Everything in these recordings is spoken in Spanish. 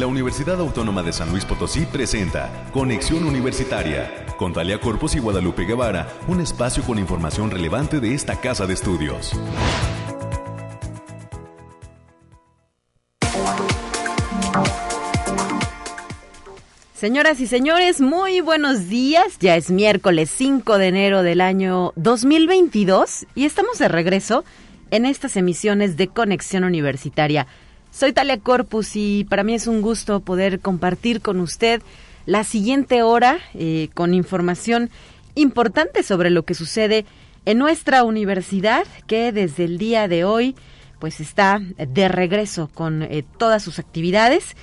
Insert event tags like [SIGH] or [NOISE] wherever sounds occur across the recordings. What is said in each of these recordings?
la Universidad Autónoma de San Luis Potosí presenta Conexión Universitaria con Talia Corpus y Guadalupe Guevara, un espacio con información relevante de esta casa de estudios. Señoras y señores, muy buenos días. Ya es miércoles 5 de enero del año 2022 y estamos de regreso en estas emisiones de Conexión Universitaria. Soy Talia Corpus y para mí es un gusto poder compartir con usted la siguiente hora eh, con información importante sobre lo que sucede en nuestra universidad que desde el día de hoy pues está de regreso con eh, todas sus actividades.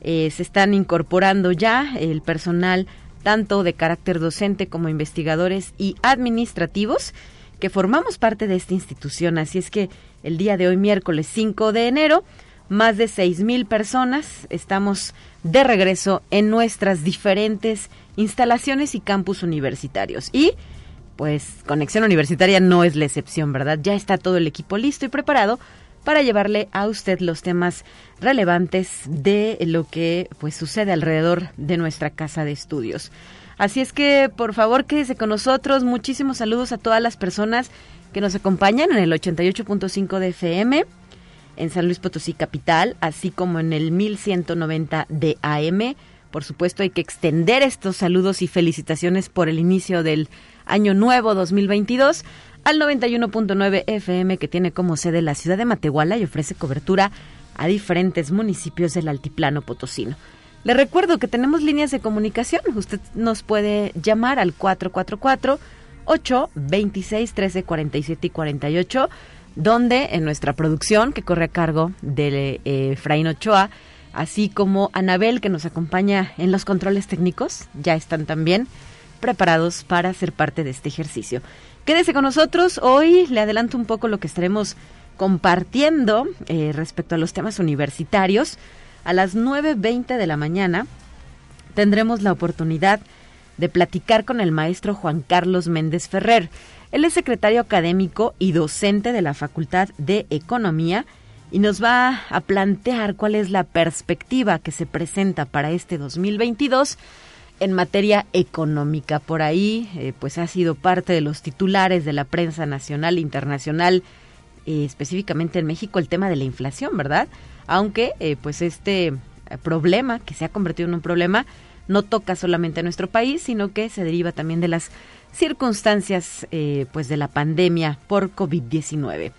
Eh, se están incorporando ya el personal tanto de carácter docente como investigadores y administrativos que formamos parte de esta institución. Así es que el día de hoy, miércoles 5 de enero, más de mil personas. Estamos de regreso en nuestras diferentes instalaciones y campus universitarios. Y pues Conexión Universitaria no es la excepción, ¿verdad? Ya está todo el equipo listo y preparado para llevarle a usted los temas relevantes de lo que pues sucede alrededor de nuestra casa de estudios. Así es que por favor quédese con nosotros. Muchísimos saludos a todas las personas que nos acompañan en el 88.5 de FM en San Luis Potosí Capital, así como en el 1190 de AM. Por supuesto, hay que extender estos saludos y felicitaciones por el inicio del año nuevo 2022 al 91.9 FM que tiene como sede la ciudad de Matehuala y ofrece cobertura a diferentes municipios del altiplano potosino. Le recuerdo que tenemos líneas de comunicación. Usted nos puede llamar al 444 826 1347 y 48 donde en nuestra producción, que corre a cargo de eh, Ochoa, así como Anabel, que nos acompaña en los controles técnicos, ya están también preparados para ser parte de este ejercicio. Quédese con nosotros. Hoy le adelanto un poco lo que estaremos compartiendo eh, respecto a los temas universitarios. A las 9.20 de la mañana tendremos la oportunidad de platicar con el maestro Juan Carlos Méndez Ferrer. Él es secretario académico y docente de la Facultad de Economía y nos va a plantear cuál es la perspectiva que se presenta para este 2022 en materia económica. Por ahí, eh, pues ha sido parte de los titulares de la prensa nacional e internacional, eh, específicamente en México, el tema de la inflación, ¿verdad? Aunque, eh, pues este problema, que se ha convertido en un problema, no toca solamente a nuestro país, sino que se deriva también de las circunstancias eh, pues de la pandemia por COVID-19.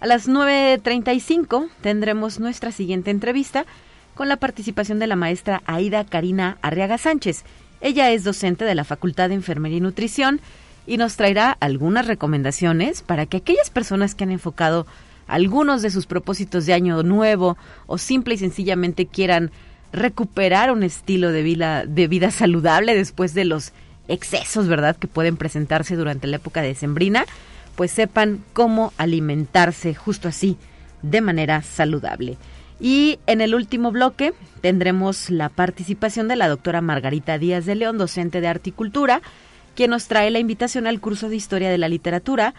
A las 9.35 tendremos nuestra siguiente entrevista con la participación de la maestra Aida Karina Arriaga Sánchez. Ella es docente de la Facultad de Enfermería y Nutrición y nos traerá algunas recomendaciones para que aquellas personas que han enfocado algunos de sus propósitos de año nuevo o simple y sencillamente quieran recuperar un estilo de vida, de vida saludable después de los excesos, ¿verdad?, que pueden presentarse durante la época de sembrina, pues sepan cómo alimentarse justo así, de manera saludable. Y en el último bloque tendremos la participación de la doctora Margarita Díaz de León, docente de articultura, quien nos trae la invitación al curso de Historia de la Literatura,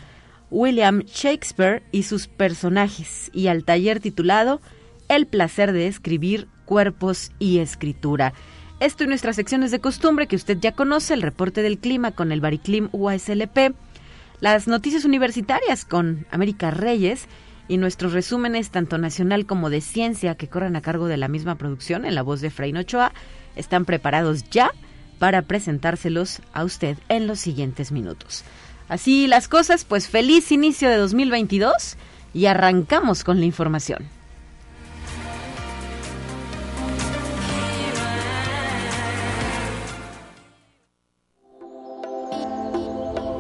William Shakespeare y sus personajes, y al taller titulado El placer de escribir cuerpos y escritura. Esto y nuestras secciones de costumbre que usted ya conoce, el reporte del clima con el Bariclim UASLP, las noticias universitarias con América Reyes y nuestros resúmenes tanto nacional como de ciencia que corren a cargo de la misma producción en la voz de Fray Ochoa están preparados ya para presentárselos a usted en los siguientes minutos. Así las cosas, pues feliz inicio de 2022 y arrancamos con la información.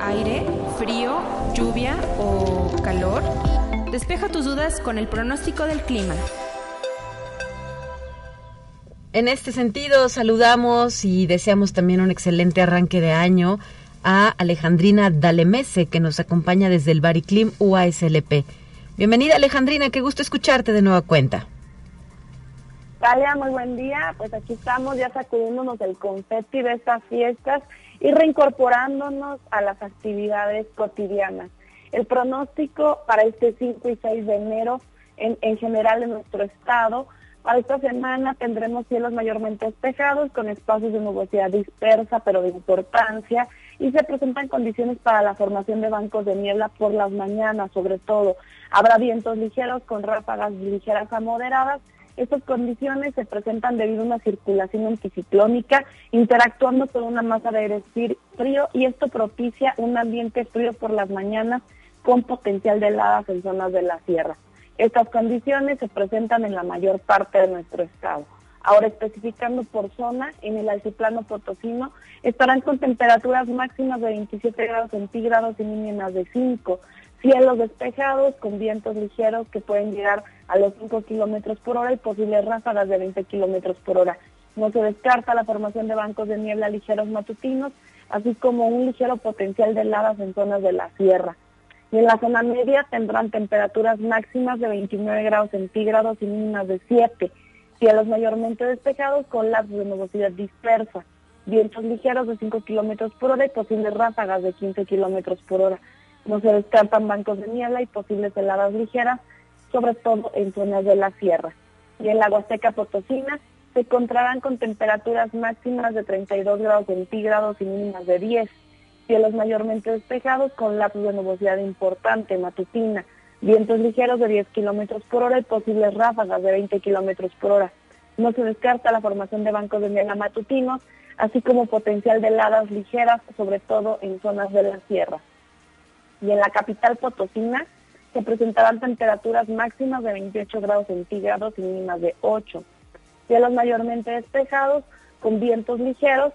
Aire, frío, lluvia o calor? Despeja tus dudas con el pronóstico del clima. En este sentido, saludamos y deseamos también un excelente arranque de año a Alejandrina Dalemese, que nos acompaña desde el Bariclim UASLP. Bienvenida, Alejandrina, qué gusto escucharte de nueva cuenta. Talia, muy buen día. Pues aquí estamos ya sacudiéndonos del confeti de estas fiestas y reincorporándonos a las actividades cotidianas. El pronóstico para este 5 y 6 de enero en, en general en nuestro estado Para esta semana tendremos cielos mayormente despejados con espacios de nubosidad dispersa pero de importancia y se presentan condiciones para la formación de bancos de niebla por las mañanas sobre todo. Habrá vientos ligeros con ráfagas ligeras a moderadas. Estas condiciones se presentan debido a una circulación anticiclónica interactuando con una masa de aire frío y esto propicia un ambiente frío por las mañanas con potencial de heladas en zonas de la sierra. Estas condiciones se presentan en la mayor parte de nuestro estado. Ahora especificando por zona, en el altiplano potosino estarán con temperaturas máximas de 27 grados centígrados y mínimas de 5. Cielos despejados con vientos ligeros que pueden llegar a los 5 kilómetros por hora y posibles ráfagas de 20 kilómetros por hora. No se descarta la formación de bancos de niebla ligeros matutinos, así como un ligero potencial de heladas en zonas de la sierra. Y en la zona media tendrán temperaturas máximas de 29 grados centígrados y mínimas de 7. Cielos mayormente despejados con lapsos de nubosidad dispersa. Vientos ligeros de 5 kilómetros por hora y posibles ráfagas de 15 kilómetros por hora. No se descartan bancos de niebla y posibles heladas ligeras, sobre todo en zonas de la sierra. Y en la Huasteca Potosina se encontrarán con temperaturas máximas de 32 grados centígrados y mínimas de 10 cielos mayormente despejados con lapsos de nubosidad importante, matutina, vientos ligeros de 10 kilómetros por hora y posibles ráfagas de 20 kilómetros por hora. No se descarta la formación de bancos de niebla matutinos, así como potencial de heladas ligeras, sobre todo en zonas de la sierra. Y en la capital potosina se presentarán temperaturas máximas de 28 grados centígrados y mínimas de 8. Cielos mayormente despejados con vientos ligeros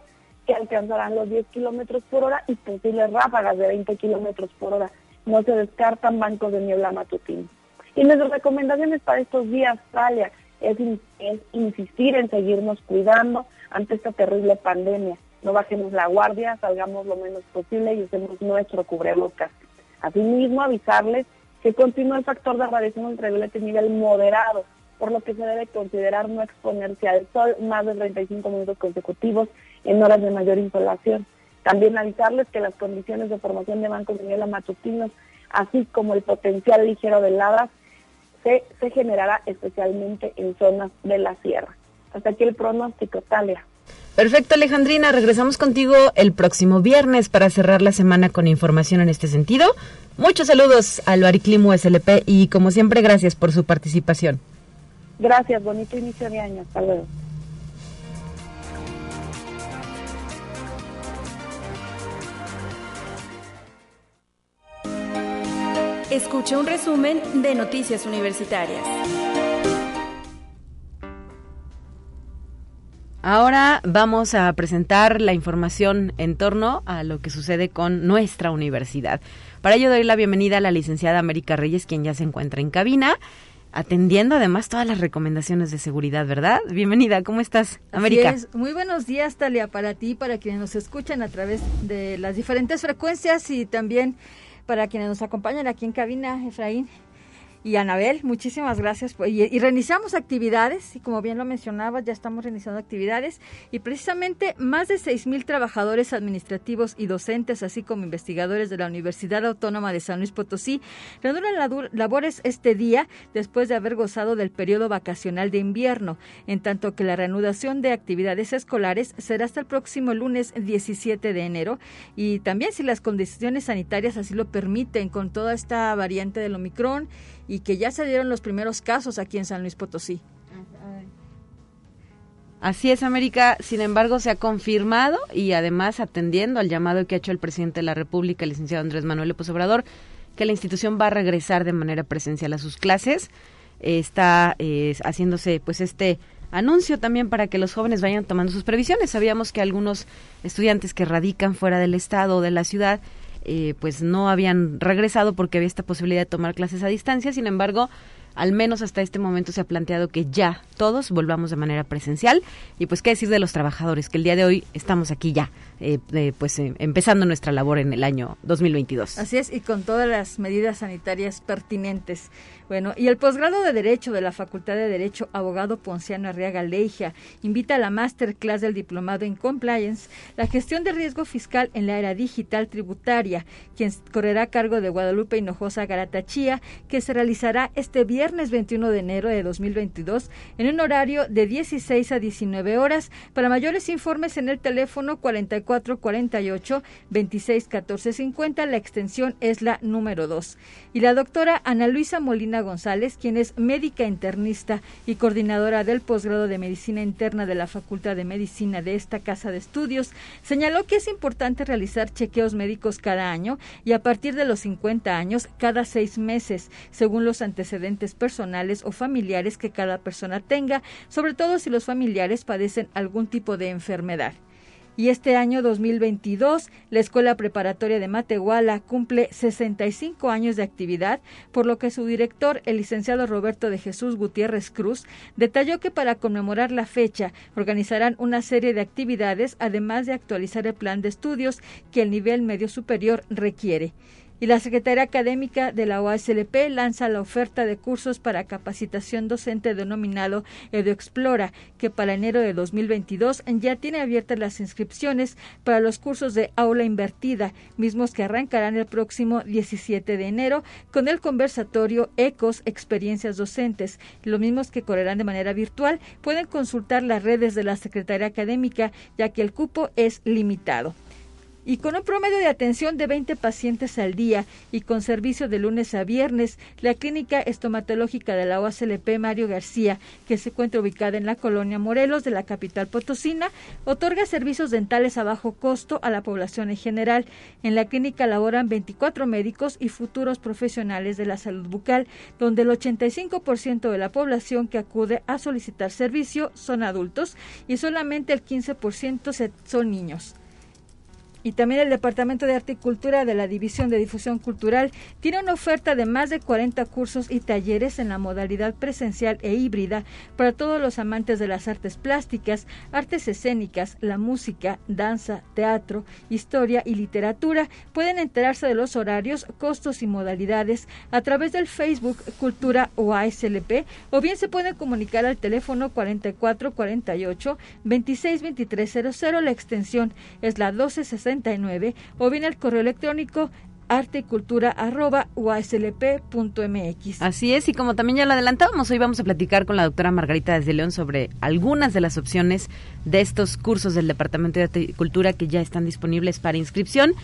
que alcanzarán los 10 kilómetros por hora y posibles ráfagas de 20 kilómetros por hora. No se descartan bancos de niebla matutina. Y nuestras recomendaciones para estos días, Talia, es, es insistir en seguirnos cuidando ante esta terrible pandemia. No bajemos la guardia, salgamos lo menos posible y usemos nuestro cubrebocas. Asimismo, avisarles que continúa el factor de radiación ultravioleta en nivel moderado, por lo que se debe considerar no exponerse al sol más de 35 minutos consecutivos en horas de mayor insolación. También avisarles que las condiciones de formación de bancos de niebla matutinos, así como el potencial ligero de heladas, se, se generará especialmente en zonas de la sierra. Hasta aquí el pronóstico, Talia. Perfecto, Alejandrina. Regresamos contigo el próximo viernes para cerrar la semana con información en este sentido. Muchos saludos al Bariclimo SLP y como siempre, gracias por su participación. Gracias, bonito inicio de año. Hasta luego. Escucha un resumen de Noticias Universitarias. Ahora vamos a presentar la información en torno a lo que sucede con nuestra universidad. Para ello doy la bienvenida a la licenciada América Reyes, quien ya se encuentra en cabina, atendiendo además todas las recomendaciones de seguridad, ¿verdad? Bienvenida, ¿cómo estás, América? Muy buenos días, Talia, para ti, para quienes nos escuchan a través de las diferentes frecuencias y también para quienes nos acompañan aquí en cabina, Efraín y Anabel, muchísimas gracias. Y, reiniciamos actividades, y como bien lo mencionabas, ya estamos reiniciando actividades, y precisamente más de seis mil trabajadores administrativos y docentes, así como investigadores de la Universidad Autónoma de San Luis Potosí, reanudan labores este día después de haber gozado del periodo vacacional de invierno, en tanto que la reanudación de actividades escolares será hasta el próximo lunes 17 de enero, y también si las condiciones sanitarias así lo permiten, con toda esta variante del Omicron, y que ya se dieron los primeros casos aquí en San Luis Potosí. Así es, América. Sin embargo, se ha confirmado y además atendiendo al llamado que ha hecho el presidente de la República, el licenciado Andrés Manuel López Obrador, que la institución va a regresar de manera presencial a sus clases. está eh, haciéndose pues este anuncio también para que los jóvenes vayan tomando sus previsiones. Sabíamos que algunos estudiantes que radican fuera del estado o de la ciudad eh, pues no habían regresado porque había esta posibilidad de tomar clases a distancia. Sin embargo, al menos hasta este momento se ha planteado que ya todos volvamos de manera presencial. Y pues qué decir de los trabajadores, que el día de hoy estamos aquí ya, eh, pues eh, empezando nuestra labor en el año 2022. Así es, y con todas las medidas sanitarias pertinentes. Bueno, y el posgrado de Derecho de la Facultad de Derecho, abogado Ponciano Arriaga Leija, invita a la masterclass del Diplomado en Compliance, la gestión de riesgo fiscal en la era digital tributaria, quien correrá a cargo de Guadalupe Hinojosa Garatachía, que se realizará este viernes viernes 21 de enero de 2022 en un horario de 16 a 19 horas. Para mayores informes en el teléfono 4448 26 14 50, la extensión es la número 2. Y la doctora Ana Luisa Molina González, quien es médica internista y coordinadora del posgrado de medicina interna de la Facultad de Medicina de esta casa de estudios, señaló que es importante realizar chequeos médicos cada año y a partir de los 50 años cada seis meses, según los antecedentes personales o familiares que cada persona tenga, sobre todo si los familiares padecen algún tipo de enfermedad. Y este año 2022, la Escuela Preparatoria de Matehuala cumple 65 años de actividad, por lo que su director, el licenciado Roberto de Jesús Gutiérrez Cruz, detalló que para conmemorar la fecha organizarán una serie de actividades, además de actualizar el plan de estudios que el nivel medio superior requiere y la Secretaría Académica de la OASLP lanza la oferta de cursos para capacitación docente denominado EduExplora, que para enero de 2022 ya tiene abiertas las inscripciones para los cursos de aula invertida, mismos que arrancarán el próximo 17 de enero con el conversatorio ECOS Experiencias Docentes. Los mismos que correrán de manera virtual pueden consultar las redes de la Secretaría Académica, ya que el cupo es limitado y con un promedio de atención de 20 pacientes al día y con servicio de lunes a viernes, la clínica estomatológica de la OACLP Mario García, que se encuentra ubicada en la colonia Morelos de la capital potosina, otorga servicios dentales a bajo costo a la población en general. En la clínica laboran 24 médicos y futuros profesionales de la salud bucal, donde el 85% de la población que acude a solicitar servicio son adultos y solamente el 15% son niños. Y también el Departamento de Arte y Cultura de la División de Difusión Cultural tiene una oferta de más de 40 cursos y talleres en la modalidad presencial e híbrida para todos los amantes de las artes plásticas, artes escénicas, la música, danza, teatro, historia y literatura. Pueden enterarse de los horarios, costos y modalidades a través del Facebook Cultura o ASLP o bien se pueden comunicar al teléfono 4448 262300. La extensión es la 1260 o bien el correo electrónico artecultura.uaslp.mx. Así es, y como también ya lo adelantábamos, hoy vamos a platicar con la doctora Margarita desde León sobre algunas de las opciones de estos cursos del Departamento de Arte y Cultura que ya están disponibles para inscripción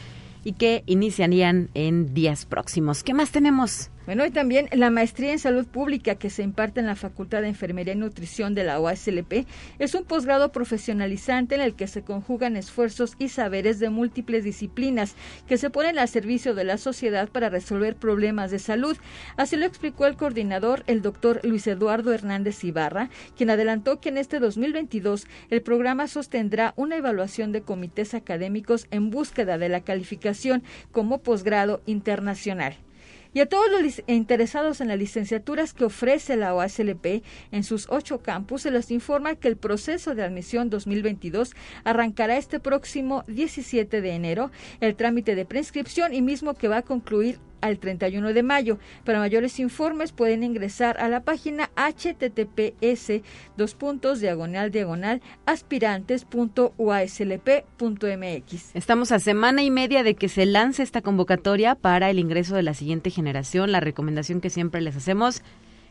y que iniciarían en días próximos. ¿Qué más tenemos? Bueno, y también la maestría en salud pública que se imparte en la Facultad de Enfermería y Nutrición de la OASLP es un posgrado profesionalizante en el que se conjugan esfuerzos y saberes de múltiples disciplinas que se ponen al servicio de la sociedad para resolver problemas de salud. Así lo explicó el coordinador, el doctor Luis Eduardo Hernández Ibarra, quien adelantó que en este 2022 el programa sostendrá una evaluación de comités académicos en búsqueda de la calificación como posgrado internacional. Y a todos los interesados en las licenciaturas que ofrece la OASLP en sus ocho campus, se les informa que el proceso de admisión 2022 arrancará este próximo 17 de enero, el trámite de prescripción y mismo que va a concluir al 31 de mayo. Para mayores informes pueden ingresar a la página https dos puntos diagonal diagonal. Estamos a semana y media de que se lance esta convocatoria para el ingreso de la siguiente generación. La recomendación que siempre les hacemos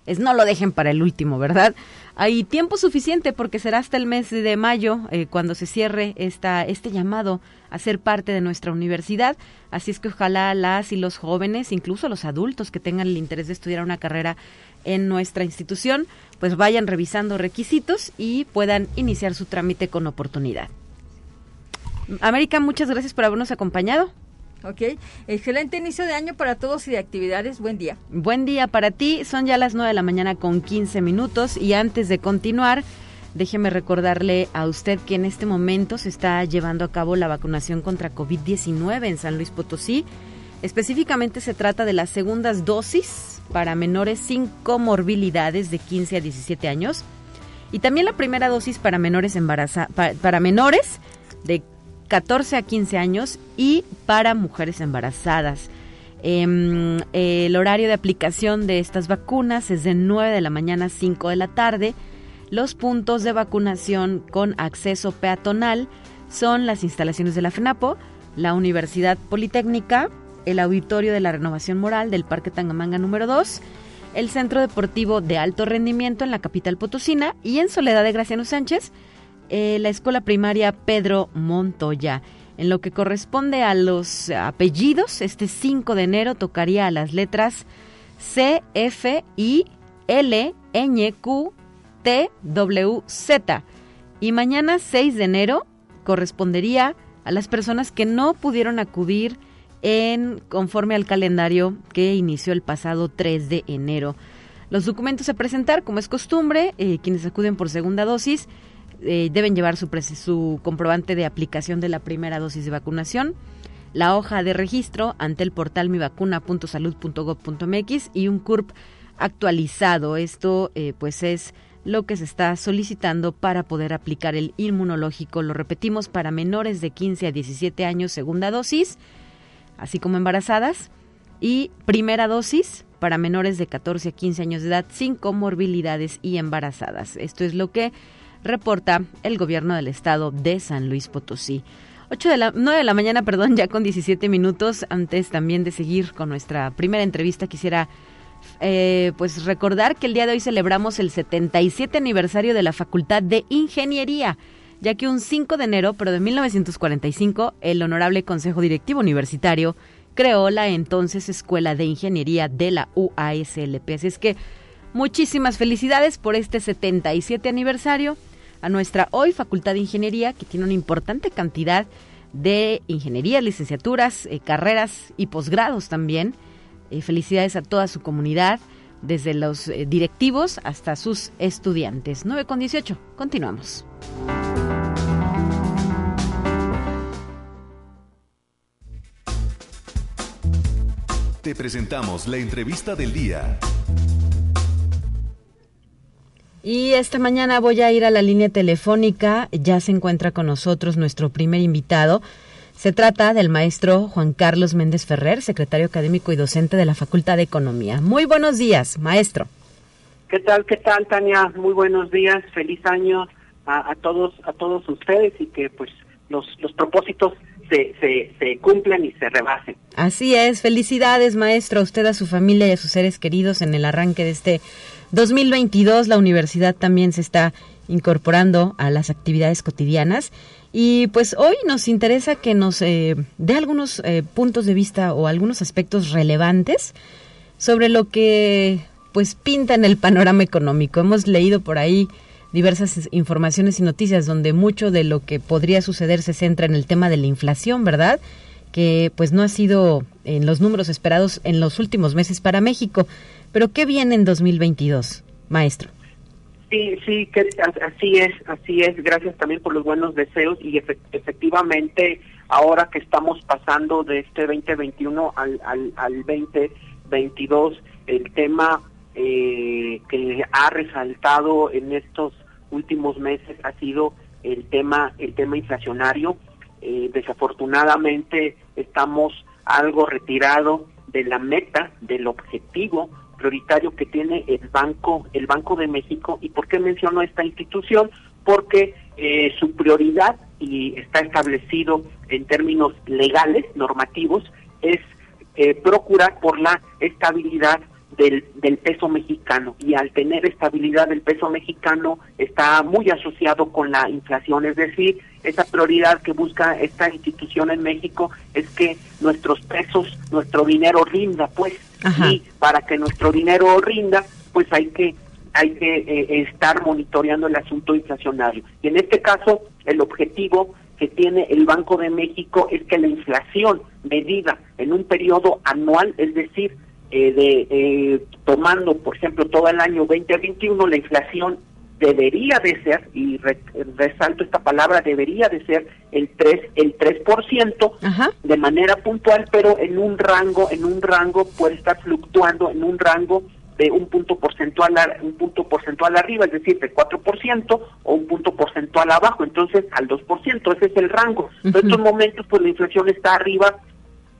es no lo dejen para el último, ¿verdad? Hay tiempo suficiente porque será hasta el mes de mayo eh, cuando se cierre esta, este llamado a ser parte de nuestra universidad. Así es que ojalá las y los jóvenes, incluso los adultos que tengan el interés de estudiar una carrera en nuestra institución, pues vayan revisando requisitos y puedan iniciar su trámite con oportunidad. América, muchas gracias por habernos acompañado. Ok, excelente inicio de año para todos y de actividades. Buen día. Buen día para ti. Son ya las 9 de la mañana con 15 minutos y antes de continuar, déjeme recordarle a usted que en este momento se está llevando a cabo la vacunación contra COVID-19 en San Luis Potosí. Específicamente se trata de las segundas dosis para menores sin comorbilidades de 15 a 17 años y también la primera dosis para menores embarazadas para menores de 14 a 15 años y para mujeres embarazadas. Em, el horario de aplicación de estas vacunas es de 9 de la mañana a 5 de la tarde. Los puntos de vacunación con acceso peatonal son las instalaciones de la FENAPO, la Universidad Politécnica, el Auditorio de la Renovación Moral del Parque Tangamanga número 2, el Centro Deportivo de Alto Rendimiento en la capital potosina y en Soledad de Graciano Sánchez, eh, la escuela primaria Pedro Montoya. En lo que corresponde a los apellidos, este 5 de enero tocaría a las letras C, F, I, L, Ñ, Q, T, W, Z. Y mañana 6 de enero correspondería a las personas que no pudieron acudir en conforme al calendario que inició el pasado 3 de enero. Los documentos a presentar, como es costumbre, eh, quienes acuden por segunda dosis eh, deben llevar su, comprobante de aplicación de la primera dosis de vacunación, la hoja de registro ante el portal mivacuna.salud.gov.mx y un CURP actualizado. Esto eh, pues es lo que se está solicitando para poder aplicar el inmunológico. Lo repetimos para menores de 15 a 17 años, segunda dosis, así como embarazadas, y primera dosis para menores de 14 a 15 años de edad sin comorbilidades y embarazadas. Esto es lo que reporta el gobierno del estado de San Luis Potosí. 8 de la, 9 de la mañana, perdón, ya con 17 minutos. Antes también de seguir con nuestra primera entrevista, quisiera eh, pues recordar que el día de hoy celebramos el 77 aniversario de la Facultad de Ingeniería, ya que un 5 de enero, pero de 1945, el Honorable Consejo Directivo Universitario creó la entonces Escuela de Ingeniería de la UASLP. Así es que muchísimas felicidades por este 77 aniversario a nuestra hoy Facultad de Ingeniería, que tiene una importante cantidad de ingeniería, licenciaturas, eh, carreras y posgrados también. Eh, felicidades a toda su comunidad, desde los eh, directivos hasta sus estudiantes. 9 con 18, continuamos. Te presentamos la entrevista del día. Y esta mañana voy a ir a la línea telefónica. Ya se encuentra con nosotros nuestro primer invitado. Se trata del maestro Juan Carlos Méndez Ferrer, secretario académico y docente de la Facultad de Economía. Muy buenos días, maestro. ¿Qué tal, qué tal, Tania? Muy buenos días, feliz año a, todos, a todos ustedes y que pues los, los propósitos se, se, se cumplan y se rebasen. Así es, felicidades, maestro, a usted, a su familia y a sus seres queridos en el arranque de este 2022 la universidad también se está incorporando a las actividades cotidianas y pues hoy nos interesa que nos eh, dé algunos eh, puntos de vista o algunos aspectos relevantes sobre lo que pues pinta en el panorama económico. Hemos leído por ahí diversas informaciones y noticias donde mucho de lo que podría suceder se centra en el tema de la inflación, ¿verdad? Que pues no ha sido en los números esperados en los últimos meses para México. Pero ¿qué viene en 2022, maestro? Sí, sí, que así es, así es. Gracias también por los buenos deseos y efectivamente ahora que estamos pasando de este 2021 al, al, al 2022, el tema eh, que ha resaltado en estos últimos meses ha sido el tema el tema inflacionario. Eh, desafortunadamente estamos algo retirado de la meta, del objetivo prioritario que tiene el Banco, el Banco de México. ¿Y por qué menciono esta institución? Porque eh, su prioridad, y está establecido en términos legales, normativos, es eh, procurar por la estabilidad del, del peso mexicano. Y al tener estabilidad del peso mexicano está muy asociado con la inflación, es decir, esa prioridad que busca esta institución en México es que nuestros pesos, nuestro dinero rinda, pues y para que nuestro dinero rinda, pues hay que hay que eh, estar monitoreando el asunto inflacionario. Y en este caso, el objetivo que tiene el Banco de México es que la inflación medida en un periodo anual, es decir, eh, de eh, tomando, por ejemplo, todo el año 2021, la inflación debería de ser, y resalto esta palabra, debería de ser el 3, el 3% de manera puntual, pero en un rango, en un rango puede estar fluctuando en un rango de un punto porcentual un punto porcentual arriba, es decir, de 4% o un punto porcentual abajo, entonces al 2%, ese es el rango. En estos momentos pues la inflación está arriba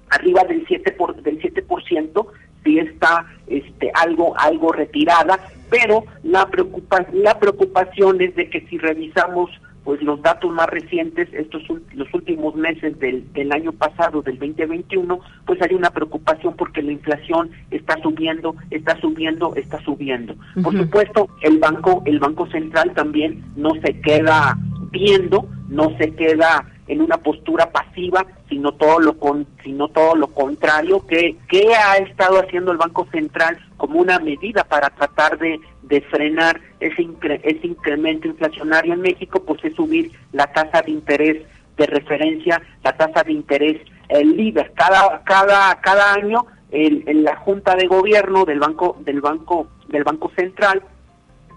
arriba del 7 por, del 7%, sí está este algo algo retirada, pero la, preocupa, la preocupación es de que si revisamos pues los datos más recientes, estos los últimos meses del, del año pasado, del 2021, pues hay una preocupación porque la inflación está subiendo, está subiendo, está subiendo. Por supuesto, el banco, el banco central también no se queda viendo, no se queda en una postura pasiva, sino todo lo con, sino todo lo contrario, que, que ha estado haciendo el Banco Central como una medida para tratar de, de frenar ese, ese incremento inflacionario en México, pues es subir la tasa de interés de referencia, la tasa de interés, el líder, cada, cada, cada año en la Junta de Gobierno del Banco, del Banco, del Banco Central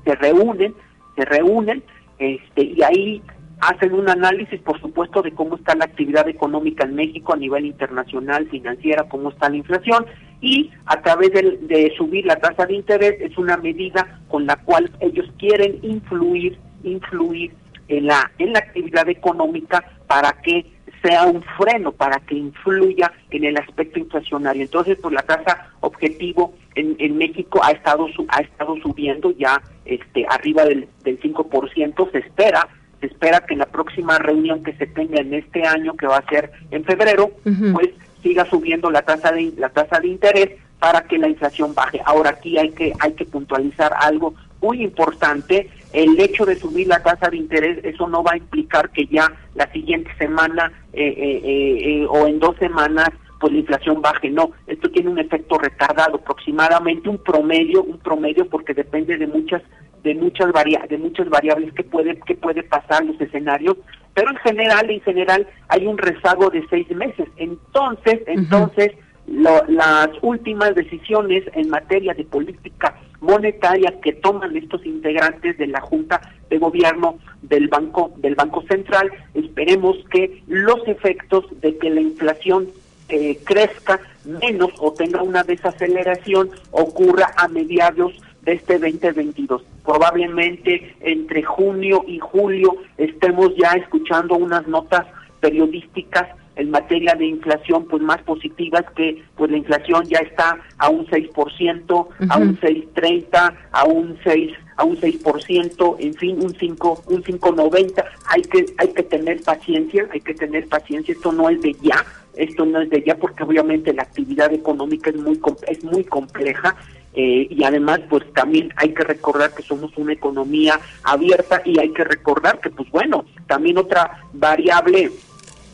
se reúnen, se reúnen, este, y ahí hacen un análisis, por supuesto, de cómo está la actividad económica en México a nivel internacional, financiera, cómo está la inflación, y a través de, subir la tasa de interés es una medida con la cual ellos quieren influir, influir en la, en la actividad económica para que sea un freno, para que influya en el aspecto inflacionario. Entonces, pues la tasa objetivo en, en México ha estado ha estado subiendo ya este arriba del, del 5%, se espera se espera que en la próxima reunión que se tenga en este año, que va a ser en febrero, pues siga subiendo la tasa de la tasa de interés para que la inflación baje. Ahora aquí hay que hay que puntualizar algo muy importante. El hecho de subir la tasa de interés, eso no va a implicar que ya la siguiente semana eh, eh, eh, o en dos semanas pues la inflación baje. No, esto tiene un efecto retardado, aproximadamente un promedio, un promedio porque depende de muchas de muchas varia de muchas variables que puede que puede pasar los escenarios pero en general en general hay un rezago de seis meses. Entonces entonces las últimas decisiones en materia de política monetaria que toman estos integrantes de la junta de gobierno del banco del banco central esperemos que los efectos de que la inflación eh, crezca menos o tenga una desaceleración ocurra a mediados de este 2022. Probablemente entre junio y julio estemos ya escuchando unas notas periodísticas en materia de inflación pues más positivas que pues la inflación ya está a un 6%, a un 6.30, a un 6 a un 6%, en fin, un 5 un 5.90. Hay que hay que tener paciencia, hay que tener paciencia, esto no es de ya, esto no es de ya porque obviamente la actividad económica es muy es muy compleja eh, y además pues también hay que recordar que somos una economía abierta y hay que recordar que pues bueno también otra variable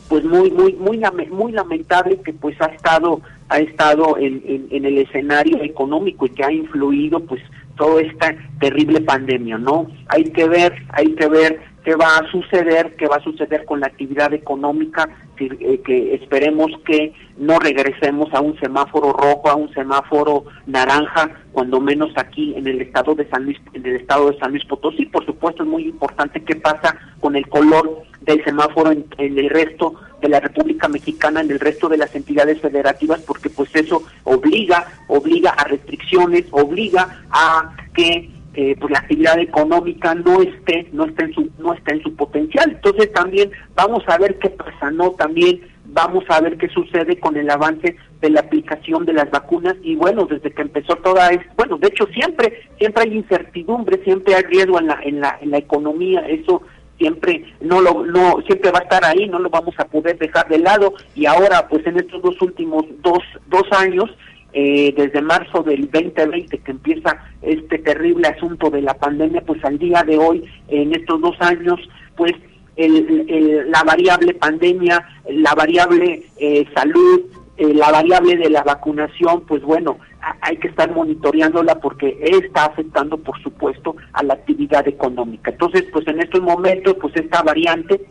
pues muy muy muy muy lamentable que pues ha estado ha estado en, en, el escenario económico y que ha influido pues toda esta terrible pandemia no hay que ver hay que ver qué va a suceder qué va a suceder con la actividad económica eh, que esperemos que no regresemos a un semáforo rojo, a un semáforo naranja, cuando menos aquí en el estado de San Luis, en el estado de San Luis Potosí. Por supuesto es muy importante qué pasa con el color del semáforo en, el resto de la República Mexicana, en el resto de las entidades federativas, porque pues eso obliga, obliga a restricciones, obliga a que eh, pues la actividad económica no esté no esté en su no está en su potencial. Entonces también vamos a ver qué pasa no también vamos a ver qué sucede con el avance de la aplicación de las vacunas. Y bueno desde que empezó toda es bueno de hecho siempre siempre hay incertidumbre siempre hay riesgo en la en la en la economía. Eso siempre no lo no siempre va a estar ahí no lo vamos a poder dejar de lado. Y ahora pues en estos dos últimos dos dos años eh, desde marzo del 2020 que empieza este terrible asunto de la pandemia, pues al día de hoy, en estos dos años, pues el, la variable pandemia, la variable eh, salud, eh, la variable de la vacunación, pues bueno, hay que estar monitoreándola porque está afectando, por supuesto, a la actividad económica. Entonces, pues en estos momentos, pues esta variante,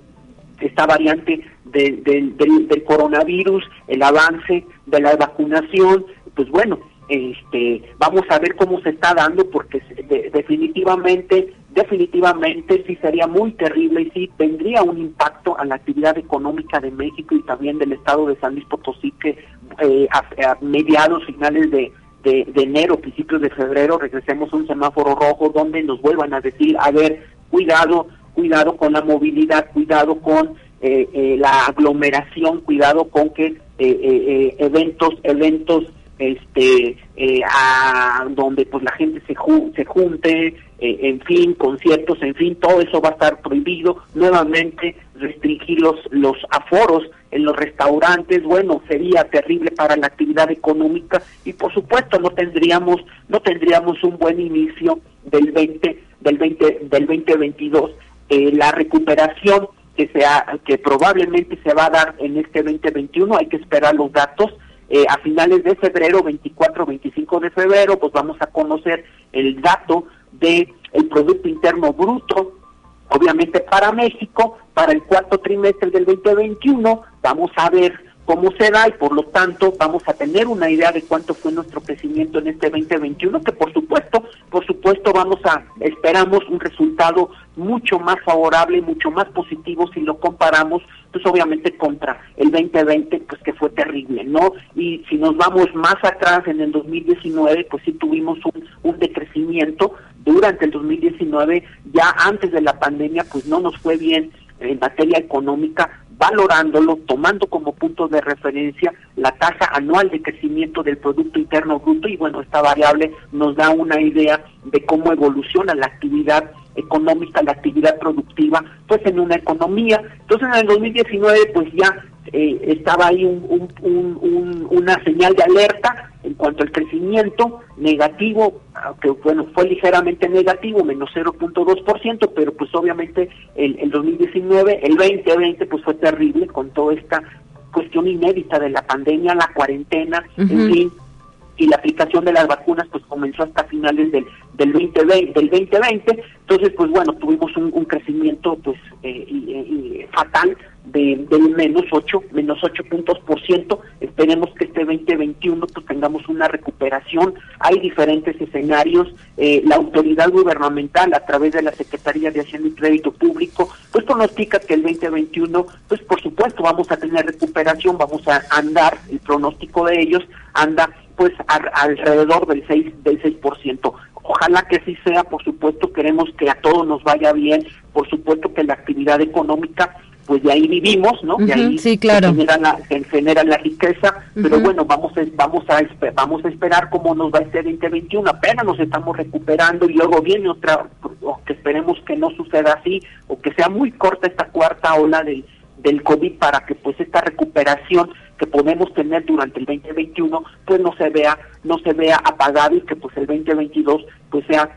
esta variante del, del coronavirus, el avance de la vacunación, pues bueno, este, vamos a ver cómo se está dando porque definitivamente, definitivamente sí sería muy terrible y sí tendría un impacto a la actividad económica de México y también del estado de San Luis Potosí que eh, a, mediados, finales de, de, enero, principios de febrero, regresemos a un semáforo rojo donde nos vuelvan a decir, a ver, cuidado, cuidado con la movilidad, cuidado con eh, eh, la aglomeración, cuidado con que eventos, eventos este eh, a donde pues la gente se, se junte, eh, en fin, conciertos, en fin, todo eso va a estar prohibido. Nuevamente restringir los, los aforos en los restaurantes, bueno, sería terrible para la actividad económica y por supuesto no tendríamos no tendríamos un buen inicio del 20 del 20 del 2022. Eh, la recuperación que sea que probablemente se va a dar en este 2021, hay que esperar los datos eh, a finales de febrero, 24, 25 de febrero, pues vamos a conocer el dato de el Producto Interno Bruto, obviamente para México, para el cuarto trimestre del 2021, vamos a ver cómo se da y por lo tanto vamos a tener una idea de cuánto fue nuestro crecimiento en este 2021 que por supuesto por supuesto vamos a esperamos un resultado mucho más favorable mucho más positivo si lo comparamos pues obviamente contra el 2020 pues que fue terrible no y si nos vamos más atrás en el 2019 pues sí tuvimos un, un decrecimiento. Durante el 2019 ya antes de la pandemia pues no nos fue bien en materia económica valorándolo, tomando como punto de referencia la tasa anual de crecimiento del Producto Interno Bruto y bueno, esta variable nos da una idea de cómo evoluciona la actividad económica, la actividad productiva, pues en una economía. Entonces en el 2019 pues ya eh, estaba ahí una señal de alerta en cuanto al crecimiento negativo, aunque bueno, fue ligeramente negativo, menos 0.2%, pero pues obviamente el, el 2019, el 2020 pues fue terrible con toda esta cuestión inédita de la pandemia, la cuarentena, en fin, y la aplicación de las vacunas pues comenzó hasta finales del del 2020 del 2020 entonces pues bueno tuvimos un, crecimiento pues eh, fatal de, del menos 8 menos 8 puntos por ciento. Esperemos que este 2021 pues tengamos una recuperación. Hay diferentes escenarios. Eh, la autoridad gubernamental a través de la Secretaría de Hacienda y Crédito Público pues pronostica que el 2021 pues por supuesto vamos a tener recuperación vamos a andar el pronóstico de ellos anda pues alrededor del 6 del 6%. Ojalá que así sea, por supuesto queremos que a todos nos vaya bien, por supuesto que la actividad económica pues de ahí vivimos, ¿no? de ahí sí, claro. se, genera la, genera la riqueza, pero bueno, vamos a, vamos a vamos a esperar cómo nos va este 2021, apenas nos estamos recuperando y luego viene otra, o que esperemos que no suceda así, o que sea muy corta esta cuarta ola del, del COVID para que pues esta recuperación que podemos tener durante el 2021 pues no se vea no se vea apagado y que pues el 2022 pues sea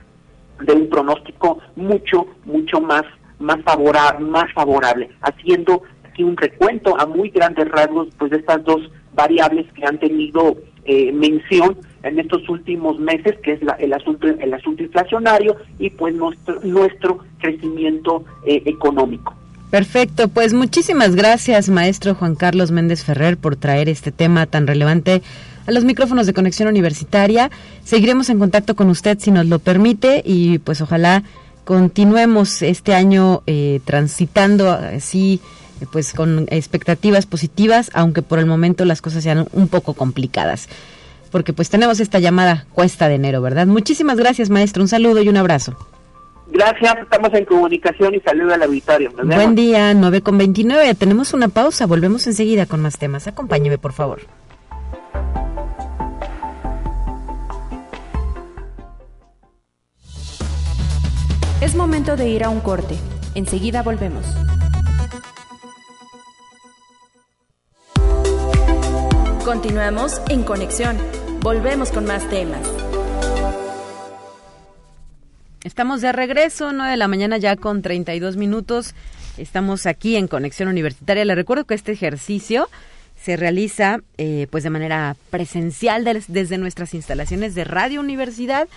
de un pronóstico mucho mucho más más favorable más favorable haciendo aquí un recuento a muy grandes rasgos pues de estas dos variables que han tenido eh, mención en estos últimos meses que es el asunto el asunto inflacionario y pues nuestro nuestro crecimiento eh, económico Perfecto, pues muchísimas gracias, maestro Juan Carlos Méndez Ferrer, por traer este tema tan relevante a los micrófonos de conexión universitaria. Seguiremos en contacto con usted si nos lo permite y pues ojalá continuemos este año eh, transitando así pues con expectativas positivas, aunque por el momento las cosas sean un poco complicadas. Porque pues tenemos esta llamada cuesta de enero, ¿verdad? Muchísimas gracias, maestro. Un saludo y un abrazo. Gracias, estamos en comunicación y saludo al auditorio. Buen día, 9 con 29. Tenemos una pausa, volvemos enseguida con más temas. Acompáñeme, por favor. Es momento de ir a un corte. Enseguida volvemos. Continuamos en conexión. Volvemos con más temas. Estamos de regreso, 9 de la mañana ya con 32 minutos. Estamos aquí en Conexión Universitaria. Le recuerdo que este ejercicio se realiza eh, pues de manera presencial desde nuestras instalaciones de Radio Universidad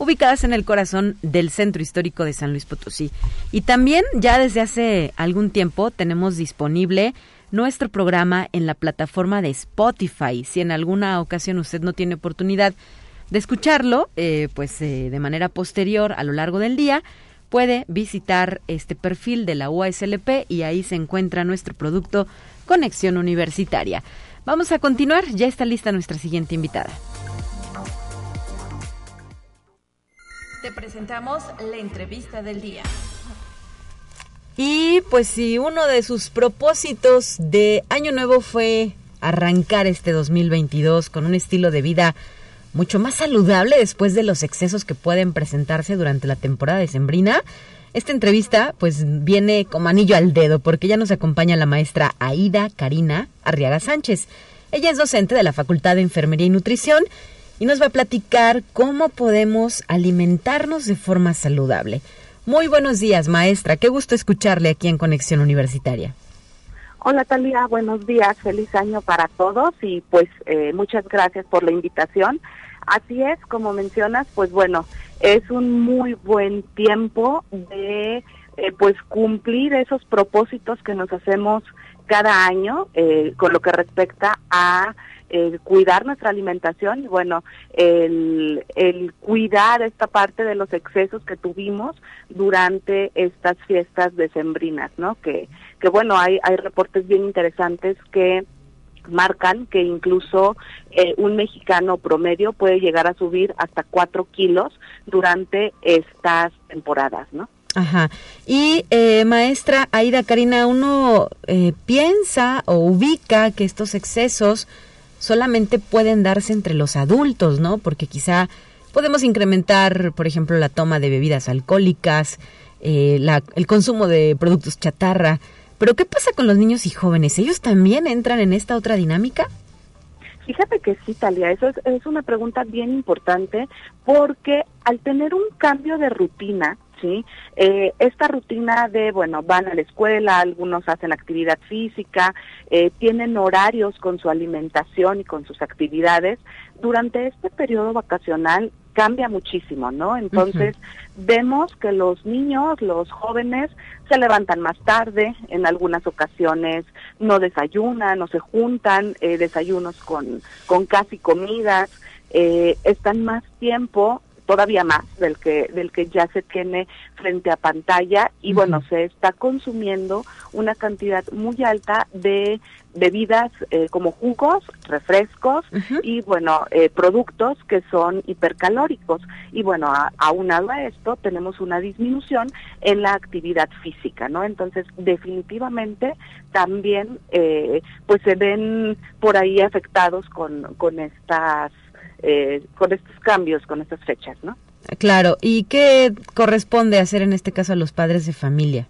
ubicadas en el corazón del centro histórico de San Luis Potosí. Y también ya desde hace algún tiempo tenemos disponible nuestro programa en la plataforma de Spotify. Si en alguna ocasión usted no tiene oportunidad de escucharlo, eh, pues eh, de manera posterior a lo largo del día, puede visitar este perfil de la UASLP y ahí se encuentra nuestro producto Conexión Universitaria. Vamos a continuar, ya está lista nuestra siguiente invitada. Te presentamos la entrevista del día. Y pues si uno de sus propósitos de Año Nuevo fue arrancar este 2022 con un estilo de vida mucho más saludable después de los excesos que pueden presentarse durante la temporada de Sembrina. Esta entrevista pues viene como anillo al dedo porque ya nos acompaña la maestra Aida Karina Arriaga Sánchez. Ella es docente de la Facultad de Enfermería y Nutrición y nos va a platicar cómo podemos alimentarnos de forma saludable. Muy buenos días, maestra. Qué gusto escucharle aquí en Conexión Universitaria. Hola Talía, buenos días, feliz año para todos y pues eh, muchas gracias por la invitación. Así es, como mencionas, pues bueno, es un muy buen tiempo de eh, pues cumplir esos propósitos que nos hacemos cada año eh, con lo que respecta a cuidar nuestra alimentación y bueno, el, el, cuidar esta parte de los excesos que tuvimos durante estas fiestas decembrinas, ¿no? Que, que bueno, hay, hay reportes bien interesantes que marcan que incluso eh, un mexicano promedio puede llegar a subir hasta cuatro kilos durante estas temporadas, ¿no? Ajá. Y eh, maestra Aida Karina, uno eh, piensa o ubica que estos excesos solamente pueden darse entre los adultos, ¿no? Porque quizá podemos incrementar, por ejemplo, la toma de bebidas alcohólicas, la, el consumo de productos chatarra, pero ¿qué pasa con los niños y jóvenes? ¿Ellos también entran en esta otra dinámica? Fíjate que sí, Talia, eso es, una pregunta bien importante porque al tener un cambio de rutina, ¿sí? Eh, esta rutina de, bueno, van a la escuela, algunos hacen actividad física, eh, tienen horarios con su alimentación y con sus actividades, durante este periodo vacacional cambia muchísimo, ¿no? Entonces, vemos que los niños, los jóvenes, se levantan más tarde, en algunas ocasiones no desayunan, no se juntan, eh, desayunos con, con casi comidas, eh, están más tiempo todavía más del que del que ya se tiene frente a pantalla y bueno se está consumiendo una cantidad muy alta de bebidas eh, como jugos, refrescos y bueno, eh, productos que son hipercalóricos. Y bueno, aunado a esto, tenemos una disminución en la actividad física, ¿no? Entonces, definitivamente también eh, pues se ven por ahí afectados con, con estas con estos cambios, con estas fechas, ¿no? Claro, ¿y qué corresponde hacer en este caso a los padres de familia?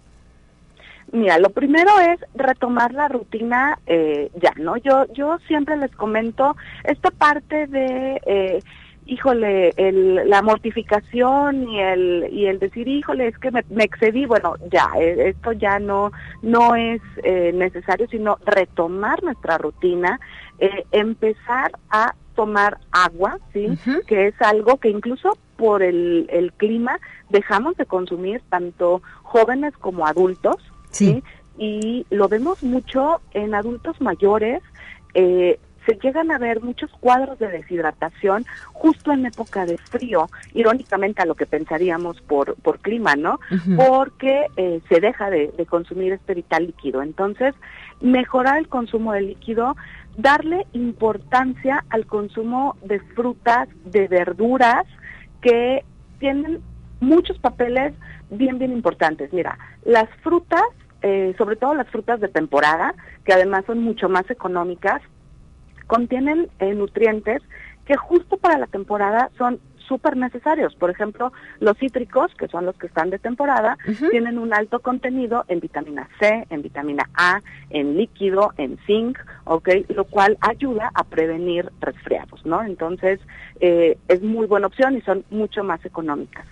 Mira, lo primero es retomar la rutina eh, ya, ¿no? Yo yo siempre les comento esta parte de, eh, híjole, el, la mortificación y el y el decir, híjole, es que me, excedí, bueno, ya, eh, esto ya no no es eh, necesario, sino retomar nuestra rutina, eh, empezar a tomar agua, ¿sí? Que es algo que incluso por el, el clima dejamos de consumir tanto jóvenes como adultos, Sí. Y lo vemos mucho en adultos mayores. Eh, se llegan a ver muchos cuadros de deshidratación justo en época de frío, irónicamente a lo que pensaríamos por, por clima, ¿no? Porque eh, se deja de, de, consumir este vital líquido. Entonces, mejorar el consumo de líquido, darle importancia al consumo de frutas, de verduras, que tienen muchos papeles bien, bien importantes. Mira, las frutas eh, sobre todo las frutas de temporada, que además son mucho más económicas, contienen eh, nutrientes que justo para la temporada son súper necesarios. Por ejemplo, los cítricos, que son los que están de temporada, tienen un alto contenido en vitamina C, en vitamina A, en líquido, en zinc, ¿ok? Lo cual ayuda a prevenir resfriados, ¿no? Entonces, eh, es muy buena opción y son mucho más económicas.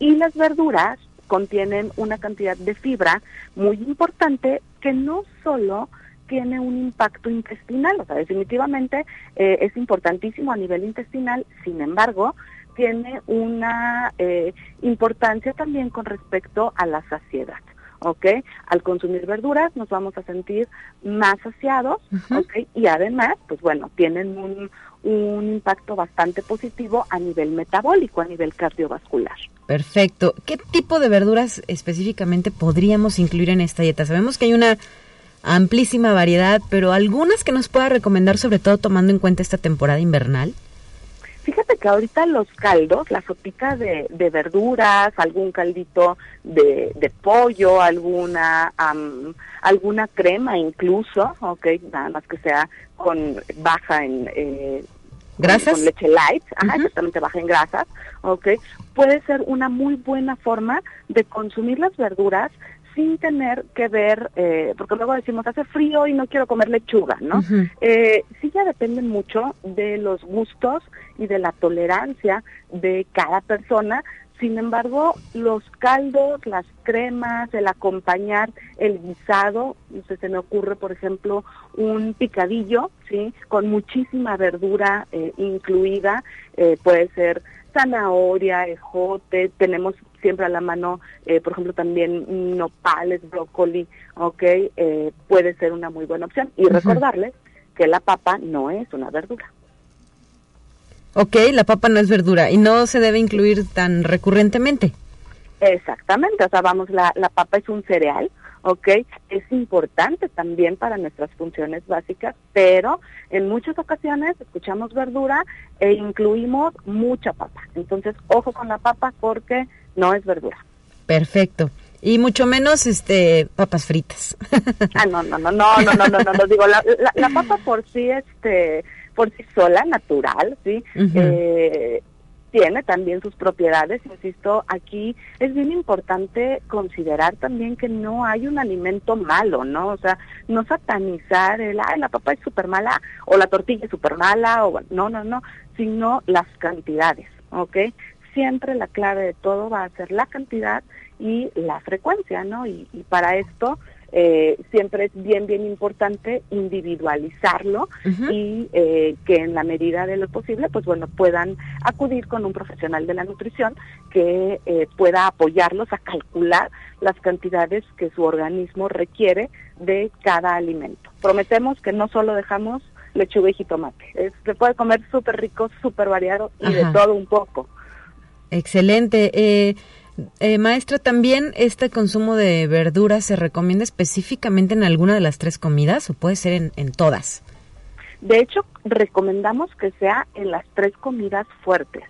Y las verduras, contienen una cantidad de fibra muy importante que no solo tiene un impacto intestinal, o sea, definitivamente eh, es importantísimo a nivel intestinal, sin embargo, tiene una eh, importancia también con respecto a la saciedad. ¿ok? Al consumir verduras nos vamos a sentir más saciados, ¿ok? Y además, pues bueno, tienen un, un impacto bastante positivo a nivel metabólico, a nivel cardiovascular. Perfecto. ¿Qué tipo de verduras específicamente podríamos incluir en esta dieta? Sabemos que hay una amplísima variedad, pero algunas que nos pueda recomendar, sobre todo tomando en cuenta esta temporada invernal. Fíjate que ahorita los caldos, la sopita de, de verduras, algún caldito de, de pollo, alguna alguna crema incluso, ok, nada más que sea con baja en eh, ¿Grasas? Con, leche light, ajá, exactamente baja en grasas, ok, puede ser una muy buena forma de consumir las verduras sin tener que ver, eh, porque luego decimos hace frío y no quiero comer lechuga, ¿no? eh, sí ya depende mucho de los gustos y de la tolerancia de cada persona. Sin embargo, los caldos, las cremas, el acompañar el guisado, se me ocurre, por ejemplo, un picadillo, ¿sí? Con muchísima verdura eh, incluida, eh, puede ser zanahoria, ejote, tenemos siempre a la mano, eh, por ejemplo, también nopales, brócoli, ¿ok? Eh, puede ser una muy buena opción. Y recordarles que la papa no es una verdura. Ok, la papa no es verdura y no se debe incluir tan recurrentemente. Exactamente, o sea, vamos, la, la papa es un cereal, ¿ok? Es importante también para nuestras funciones básicas, pero en muchas ocasiones escuchamos verdura e incluimos mucha papa. Entonces, ojo con la papa porque no es verdura. Perfecto. Y mucho menos este papas fritas. [LAUGHS] ah, no, no, no, no, no, no, no, no, no, digo, la, la, papa por sí, este, por sí sola, natural, ¿sí? eh, tiene también sus propiedades, insisto, aquí es bien importante considerar también que no hay un alimento malo, ¿no? O sea, no satanizar el, ay, la papa es súper mala o la tortilla es súper mala, o no, no, no, sino las cantidades, ¿ok? Siempre la clave de todo va a ser la cantidad y la frecuencia, ¿no? Y, y para esto eh, siempre es bien, bien importante individualizarlo y eh, que en la medida de lo posible, pues bueno, puedan acudir con un profesional de la nutrición que eh, pueda apoyarlos a calcular las cantidades que su organismo requiere de cada alimento. Prometemos que no solo dejamos lechuga y jitomate, se puede comer súper rico, súper variado y de todo un poco. Excelente. Eh, eh, maestra, ¿también este consumo de verduras se recomienda específicamente en alguna de las tres comidas o puede ser en, todas? De hecho, recomendamos que sea en las tres comidas fuertes.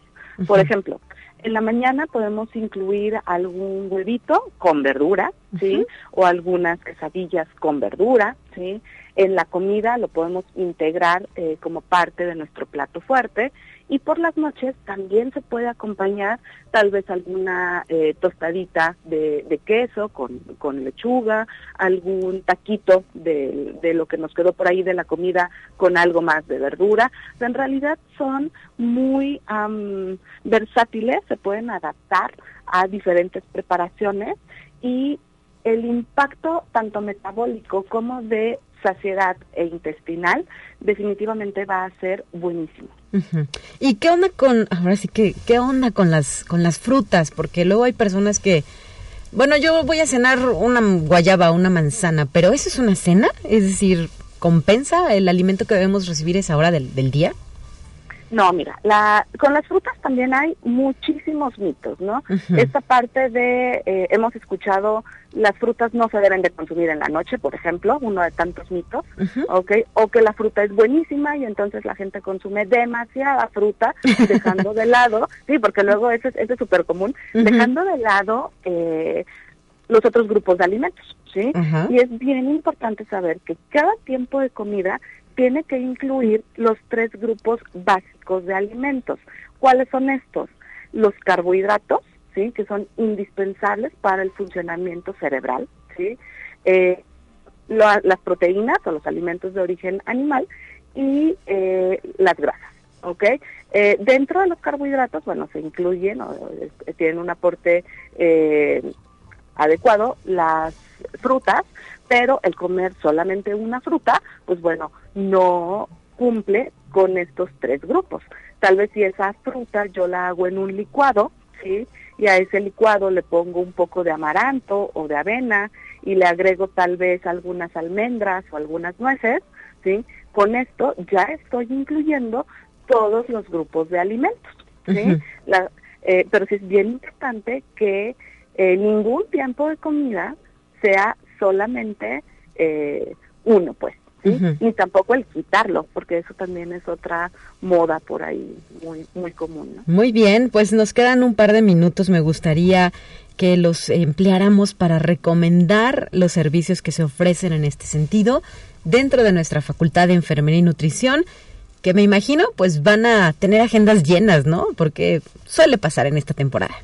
Por ejemplo, en la mañana podemos incluir algún huevito con verdura, ¿sí? O algunas quesadillas con verdura, ¿sí? En la comida lo podemos integrar eh, como parte de nuestro plato fuerte y por las noches también se puede acompañar tal vez alguna eh, tostadita de, queso con, lechuga, algún taquito de, lo que nos quedó por ahí de la comida con algo más de verdura. en realidad son muy versátiles, se pueden adaptar a diferentes preparaciones y el impacto tanto metabólico como de saciedad e intestinal definitivamente va a ser buenísimo. ¿Y qué onda con, ahora sí que, qué onda con las, con las frutas? Porque luego hay personas que, bueno, yo voy a cenar una guayaba, una manzana, pero ¿eso es una cena? Es decir, ¿compensa el alimento que debemos recibir esa hora del, del día? No, mira, la, con las frutas también hay muchísimos mitos, ¿no? Esta parte de, eh, hemos escuchado, las frutas no se deben de consumir en la noche, por ejemplo, uno de tantos mitos, ¿ok? O que la fruta es buenísima y entonces la gente consume demasiada fruta, dejando de lado, [LAUGHS] sí, porque luego eso, es súper común, dejando de lado eh, los otros grupos de alimentos, ¿sí? Y es bien importante saber que cada tiempo de comida tiene que incluir los tres grupos básicos de alimentos. ¿Cuáles son estos? Los carbohidratos, ¿sí? que son indispensables para el funcionamiento cerebral, ¿sí? Eh, las proteínas o los alimentos de origen animal y eh, las grasas. ¿ok? Eh, dentro de los carbohidratos, bueno, se incluyen, o, tienen un aporte adecuado las frutas, pero el comer solamente una fruta, pues bueno, no cumple con estos tres grupos. Tal vez si esa fruta yo la hago en un licuado, ¿sí? Y a ese licuado le pongo un poco de amaranto o de avena y le agrego tal vez algunas almendras o algunas nueces, ¿sí? Con esto ya estoy incluyendo todos los grupos de alimentos, ¿sí? la, eh, pero sí es bien importante que eh, ningún tiempo de comida sea solamente eh, uno, pues. ni tampoco el quitarlo, porque eso también es otra moda por ahí muy, muy común. Muy bien, pues nos quedan un par de minutos. Me gustaría que los empleáramos para recomendar los servicios que se ofrecen en este sentido dentro de nuestra Facultad de Enfermería y Nutrición, que me imagino pues van a tener agendas llenas, ¿no? Porque suele pasar en esta temporada.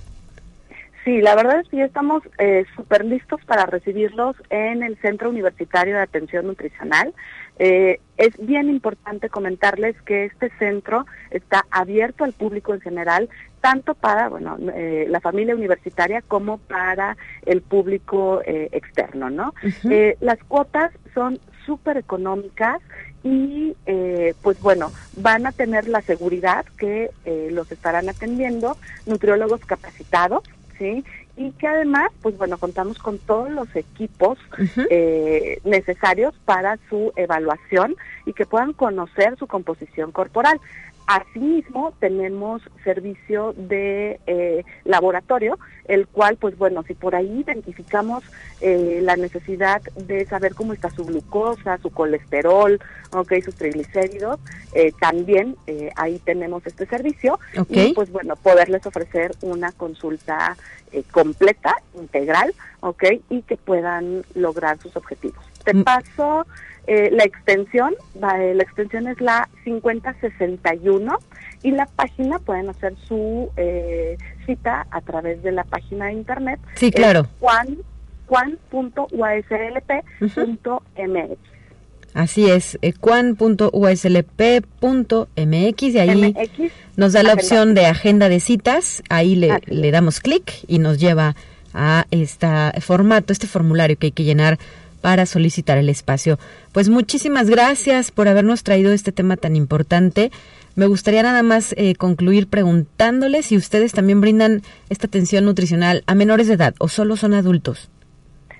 Sí, la verdad es que ya estamos eh, súper listos para recibirlos en el Centro Universitario de Atención Nutricional. Eh, es bien importante comentarles que este centro está abierto al público en general, tanto para bueno eh, la familia universitaria como para el público eh, externo, ¿no? Las cuotas son súper económicas y eh, pues bueno, van a tener la seguridad que eh, los estarán atendiendo nutriólogos capacitados ¿sí? Y que además, pues bueno, contamos con todos los equipos eh, necesarios para su evaluación y que puedan conocer su composición corporal. Asimismo, tenemos servicio de eh, laboratorio, el cual, pues bueno, si por ahí identificamos eh, la necesidad de saber cómo está su glucosa, su colesterol, okay, sus triglicéridos, eh, también ahí tenemos este servicio y, pues bueno, poderles ofrecer una consulta completa, integral, ok, y que puedan lograr sus objetivos. Te mm. paso eh, la extensión, eh, la extensión es la 5061 y la página pueden hacer su eh, cita a través de la página de internet. Sí, claro. Juan, juan.uslp.mx. Así es, cuan.uslp.mx y ahí nos da la opción de agenda de citas, ahí le, le damos clic y nos lleva a este formato, este formulario que hay que llenar para solicitar el espacio. Pues muchísimas gracias por habernos traído este tema tan importante. Me gustaría nada más eh, concluir preguntándoles si ustedes también brindan esta atención nutricional a menores de edad o solo son adultos.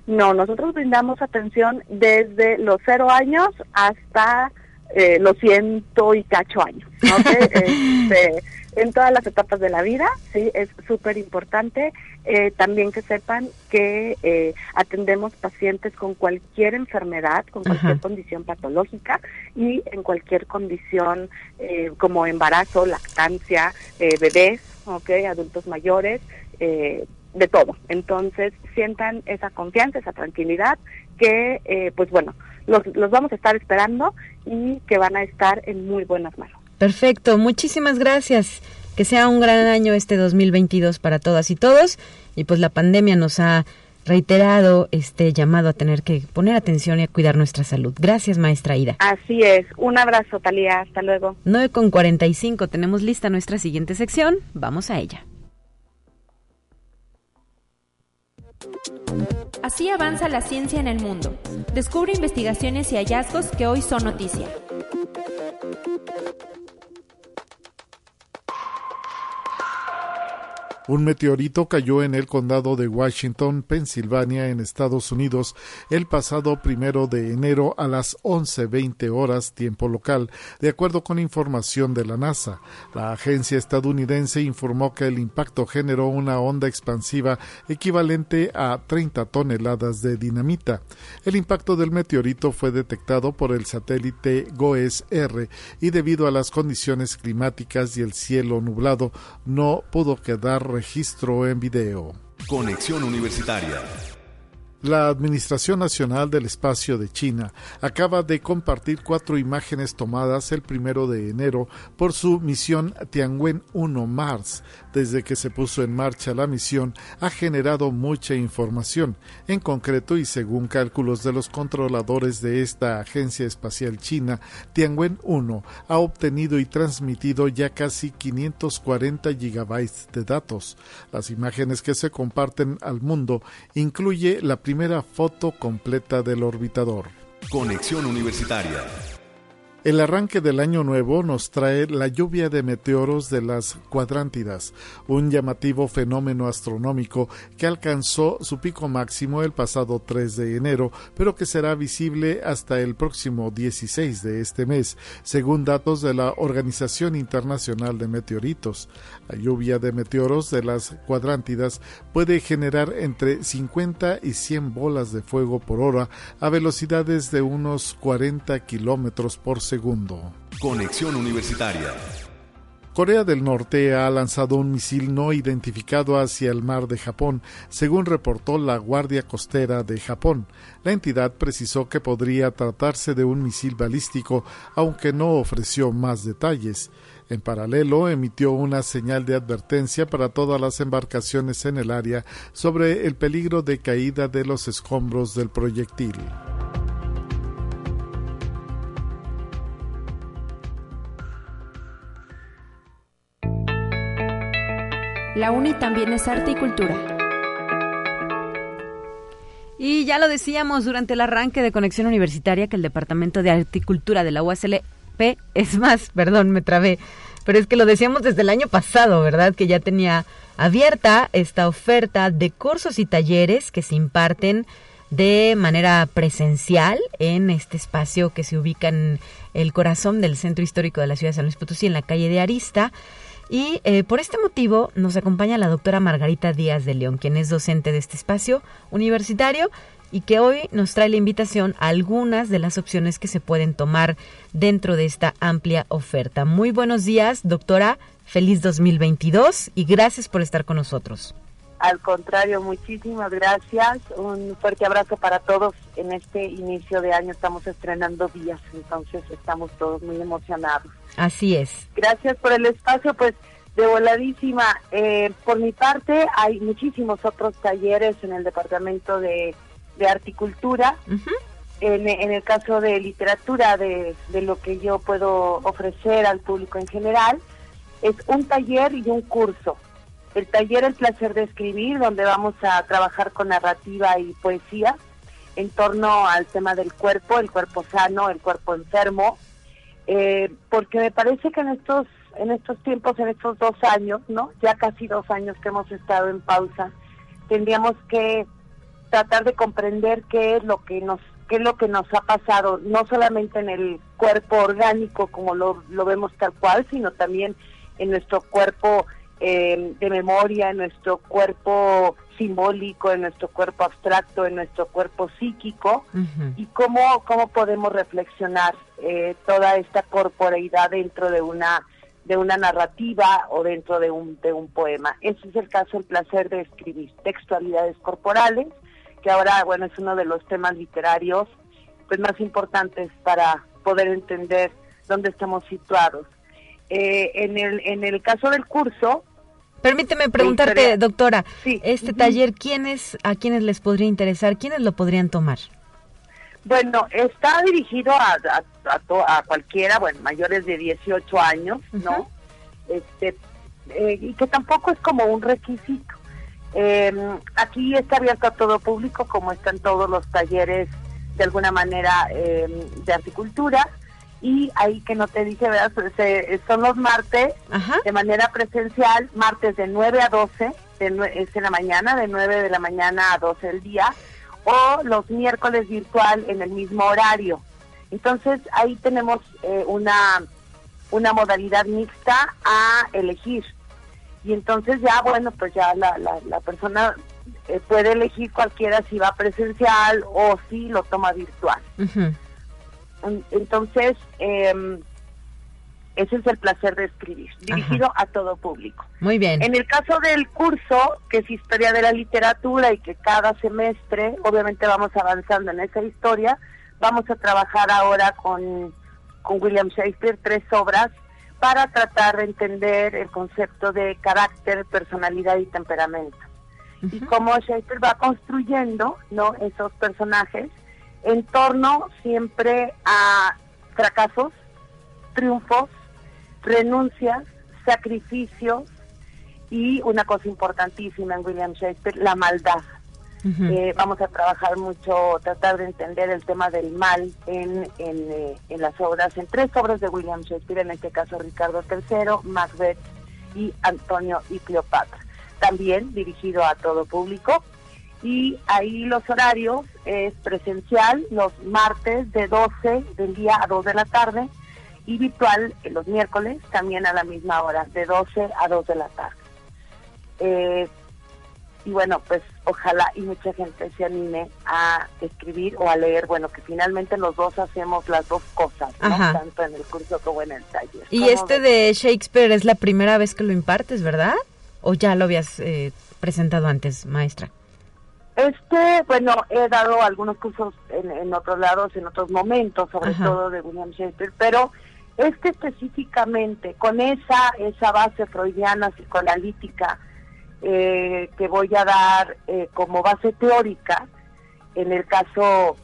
No, nosotros brindamos atención desde los cero años hasta eh, los ciento y cacho años. [LAUGHS] este, en todas las etapas de la vida, sí, es súper importante. Eh, también que sepan que eh, atendemos pacientes con cualquier enfermedad, con cualquier Ajá. condición patológica y en cualquier condición eh, como embarazo, lactancia, bebés, okay, adultos mayores, de todo. Entonces sientan esa confianza, esa tranquilidad que, pues bueno, los, los vamos a estar esperando y que van a estar en muy buenas manos. Perfecto, muchísimas gracias. Que sea un gran año este 2022 para todas y todos. Y pues la pandemia nos ha reiterado este llamado a tener que poner atención y a cuidar nuestra salud. Gracias, maestra Ida. Así es. Un abrazo, Talía. Hasta luego. 9 con 45. Tenemos lista nuestra siguiente sección. Vamos a ella. Así avanza la ciencia en el mundo. Descubre investigaciones y hallazgos que hoy son noticia. Un meteorito cayó en el condado de Washington, Pensilvania, en Estados Unidos, el pasado primero de enero a las 11.20 horas tiempo local, de acuerdo con información de la NASA. La agencia estadounidense informó que el impacto generó una onda expansiva equivalente a 30 toneladas de dinamita. El impacto del meteorito fue detectado por el satélite GOES-R y debido a las condiciones climáticas y el cielo nublado, no pudo quedar registro en video. Conexión Universitaria. La Administración Nacional del Espacio de China acaba de compartir cuatro imágenes tomadas el primero de enero por su misión Tianwen-1 Mars. Desde que se puso en marcha la misión ha generado mucha información. En concreto y según cálculos de los controladores de esta agencia espacial china, Tianwen-1 ha obtenido y transmitido ya casi 540 gigabytes de datos. Las imágenes que se comparten al mundo incluye la primera foto completa del orbitador. Conexión Universitaria. El arranque del año nuevo nos trae la lluvia de meteoros de las cuadrántidas, un llamativo fenómeno astronómico que alcanzó su pico máximo el pasado 3 de enero, pero que será visible hasta el próximo 16 de este mes, según datos de la Organización Internacional de Meteoritos. La lluvia de meteoros de las cuadrántidas puede generar entre 50 y 100 bolas de fuego por hora a velocidades de unos 40 kilómetros por segundo Conexión Universitaria. Corea del Norte ha lanzado un misil no identificado hacia el mar de Japón, según reportó la Guardia Costera de Japón. La entidad precisó que podría tratarse de un misil balístico, aunque no ofreció más detalles. En paralelo, emitió una señal de advertencia para todas las embarcaciones en el área sobre el peligro de caída de los escombros del proyectil. La UNI también es arte y cultura. Y ya lo decíamos durante el arranque de Conexión Universitaria que el Departamento de Articultura de la USLP, es más, [LAUGHS] perdón, me trabé, pero es que lo decíamos desde el año pasado, ¿verdad? Que ya tenía abierta esta oferta de cursos y talleres que se imparten de manera presencial en este espacio que se ubica en el corazón del centro histórico de la ciudad de San Luis Potosí, en la calle de Arista. Y eh, por este motivo nos acompaña la doctora Margarita Díaz de León, quien es docente de este espacio universitario y que hoy nos trae la invitación a algunas de las opciones que se pueden tomar dentro de esta amplia oferta. Muy buenos días, doctora. Feliz 2022 y gracias por estar con nosotros. Al contrario, muchísimas gracias. Un fuerte abrazo para todos. En este inicio de año estamos estrenando días, entonces estamos todos muy emocionados. Así es. Gracias por el espacio, pues de voladísima. Eh, por mi parte, hay muchísimos otros talleres en el departamento de, de articultura. en, en, el caso de literatura, de, de lo que yo puedo ofrecer al público en general, es un taller y un curso. El taller El placer de escribir, donde vamos a trabajar con narrativa y poesía en torno al tema del cuerpo, el cuerpo sano, el cuerpo enfermo, eh, porque me parece que en estos en estos tiempos, en estos dos años, ¿no? Ya casi dos años que hemos estado en pausa, tendríamos que tratar de comprender qué es lo que nos qué es lo que nos ha pasado, no solamente en el cuerpo orgánico como lo, lo vemos tal cual, sino también en nuestro cuerpo eh, de memoria, en nuestro cuerpo simbólico, en nuestro cuerpo abstracto, en nuestro cuerpo psíquico, y cómo, cómo podemos reflexionar eh, toda esta corporeidad dentro de una de una narrativa o dentro de un, de un poema. Ese es el caso, el placer de escribir textualidades corporales, que ahora, bueno, es uno de los temas literarios pues más importantes para poder entender dónde estamos situados. Eh, en, el, en el caso del curso... Permíteme preguntarte, doctora, este taller, ¿quiénes, ¿a quiénes les podría interesar? ¿Quiénes lo podrían tomar? Bueno, está dirigido a, a, cualquiera, bueno, mayores de 18 años, ¿no? Este, eh, y que tampoco es como un requisito. Em, aquí está abierto a todo público, como están todos los talleres de alguna manera em, de articultura. Y ahí que no te dije, ¿verdad? Eh, son los martes de manera presencial, martes de 9 a 12, de, es en la mañana, de 9 de la mañana a 12 del día o los miércoles virtual en el mismo horario. Entonces ahí tenemos eh, una, una modalidad mixta a elegir. Y entonces ya, bueno, pues ya la, la, persona eh, puede elegir cualquiera si va presencial o si lo toma virtual. Entonces, eh, ese es el placer de escribir, dirigido a todo público. Muy bien. En el caso del curso, que es historia de la literatura y que cada semestre, obviamente vamos avanzando en esa historia, vamos a trabajar ahora con, con William Shakespeare tres obras para tratar de entender el concepto de carácter, personalidad y temperamento. Y cómo Shakespeare va construyendo ¿no? esos personajes en torno siempre a fracasos, triunfos, renuncias, sacrificios y una cosa importantísima en William Shakespeare, la maldad. Eh, vamos a trabajar mucho, tratar de entender el tema del mal en, en, eh, en, las obras, en tres obras de William Shakespeare, en este caso Ricardo III, Macbeth y Antonio y Cleopatra. También dirigido a todo público. Y ahí los horarios es presencial los martes de 12 del día a 2 de la tarde y virtual los miércoles también a la misma hora, de 12 a 2 de la tarde. Eh, y bueno, pues ojalá y mucha gente se anime a escribir o a leer, bueno, que finalmente los dos hacemos las dos cosas, tanto en el curso como en el taller. Y este de Shakespeare es la primera vez que lo impartes, ¿verdad? ¿O ya lo habías eh, presentado antes, maestra? Este, bueno, he dado algunos cursos en, otros lados, en otros momentos, sobre todo de William Shakespeare, pero este específicamente, con esa, esa base freudiana psicoanalítica, eh, que voy a dar eh, como base teórica. En el caso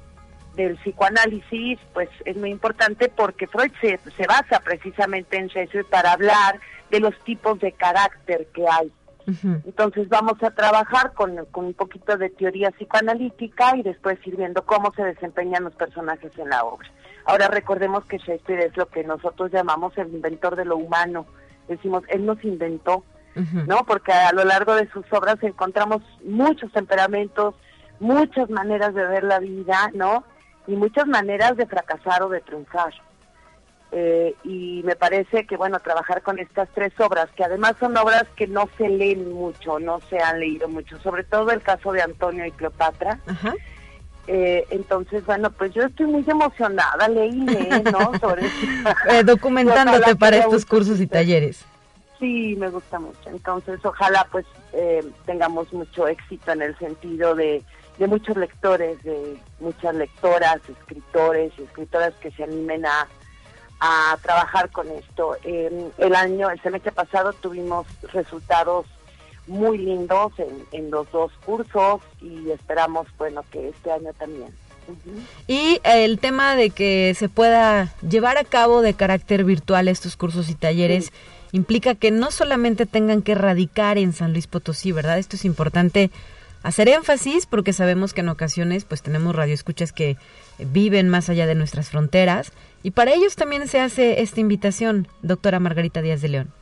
del psicoanálisis, pues es muy importante porque Freud se, se basa precisamente en Shakespeare para hablar de los tipos de carácter que hay. Entonces vamos a trabajar con, con, un poquito de teoría psicoanalítica y después ir viendo cómo se desempeñan los personajes en la obra. Ahora recordemos que Shakespeare es lo que nosotros llamamos el inventor de lo humano. Decimos, él nos inventó ¿no? Porque a lo largo de sus obras encontramos muchos temperamentos, muchas maneras de ver la vida, ¿no? Y muchas maneras de fracasar o de triunfar. Eh, y me parece que, bueno, trabajar con estas tres obras, que además son obras que no se leen mucho, no se han leído mucho, sobre todo el caso de Antonio y Cleopatra. Eh, entonces, bueno, pues yo estoy muy emocionada, leí, ¿no? [LAUGHS] Sobre eh, documentándote para estos cursos y talleres. Sí, me gusta mucho. Entonces, ojalá pues eh, tengamos mucho éxito en el sentido de, de muchos lectores, de muchas lectoras, escritores y escritoras que se animen a, a trabajar con esto. el año, el semestre pasado tuvimos resultados muy lindos en, en los dos cursos y esperamos, bueno, que este año también. Y el tema de que se pueda llevar a cabo de carácter virtual estos cursos y talleres implica que no solamente tengan que radicar en San Luis Potosí, ¿verdad? Esto es importante hacer énfasis porque sabemos que en ocasiones pues tenemos radioescuchas que viven más allá de nuestras fronteras y para ellos también se hace esta invitación, doctora Margarita Díaz de León.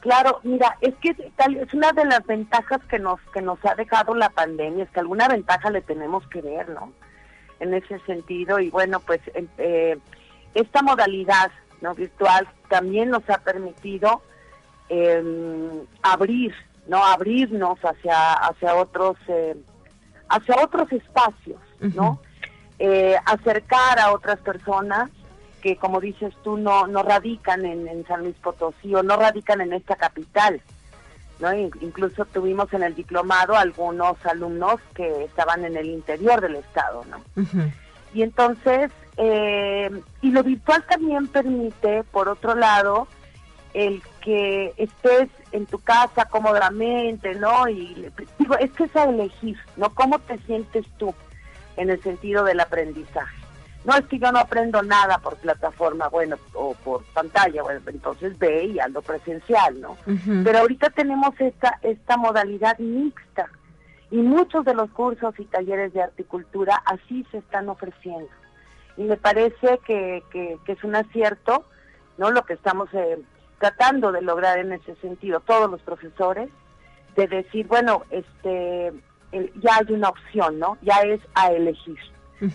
Claro, mira, es que es una de las ventajas que nos que nos ha dejado la pandemia, es que alguna ventaja le tenemos que ver, ¿no? En ese sentido y bueno, pues eh, esta modalidad no virtual también nos ha permitido em, abrir, no abrirnos hacia hacia otros eh, hacia otros espacios, ¿no? Eh, acercar a otras personas que, como dices tú, no no radican en, San Luis Potosí o no radican en esta capital. ¿no? Incluso tuvimos en el diplomado algunos alumnos que estaban en el interior del estado, ¿no? Y entonces eh, y lo virtual también permite, por otro lado, el que estés en tu casa cómodamente, ¿no? Y digo, es que es a elegir, ¿no? ¿Cómo te sientes tú en el sentido del aprendizaje? No es que yo no aprendo nada por plataforma, bueno, o por pantalla, bueno, entonces ve y ando presencial, ¿no? Pero ahorita tenemos esta, esta modalidad mixta y muchos de los cursos y talleres de articultura así se están ofreciendo y me parece que, que, es un acierto, ¿no? Lo que estamos eh, tratando de lograr en ese sentido, todos los profesores, de decir, bueno, este, ya hay una opción, ¿no? Ya es a elegir.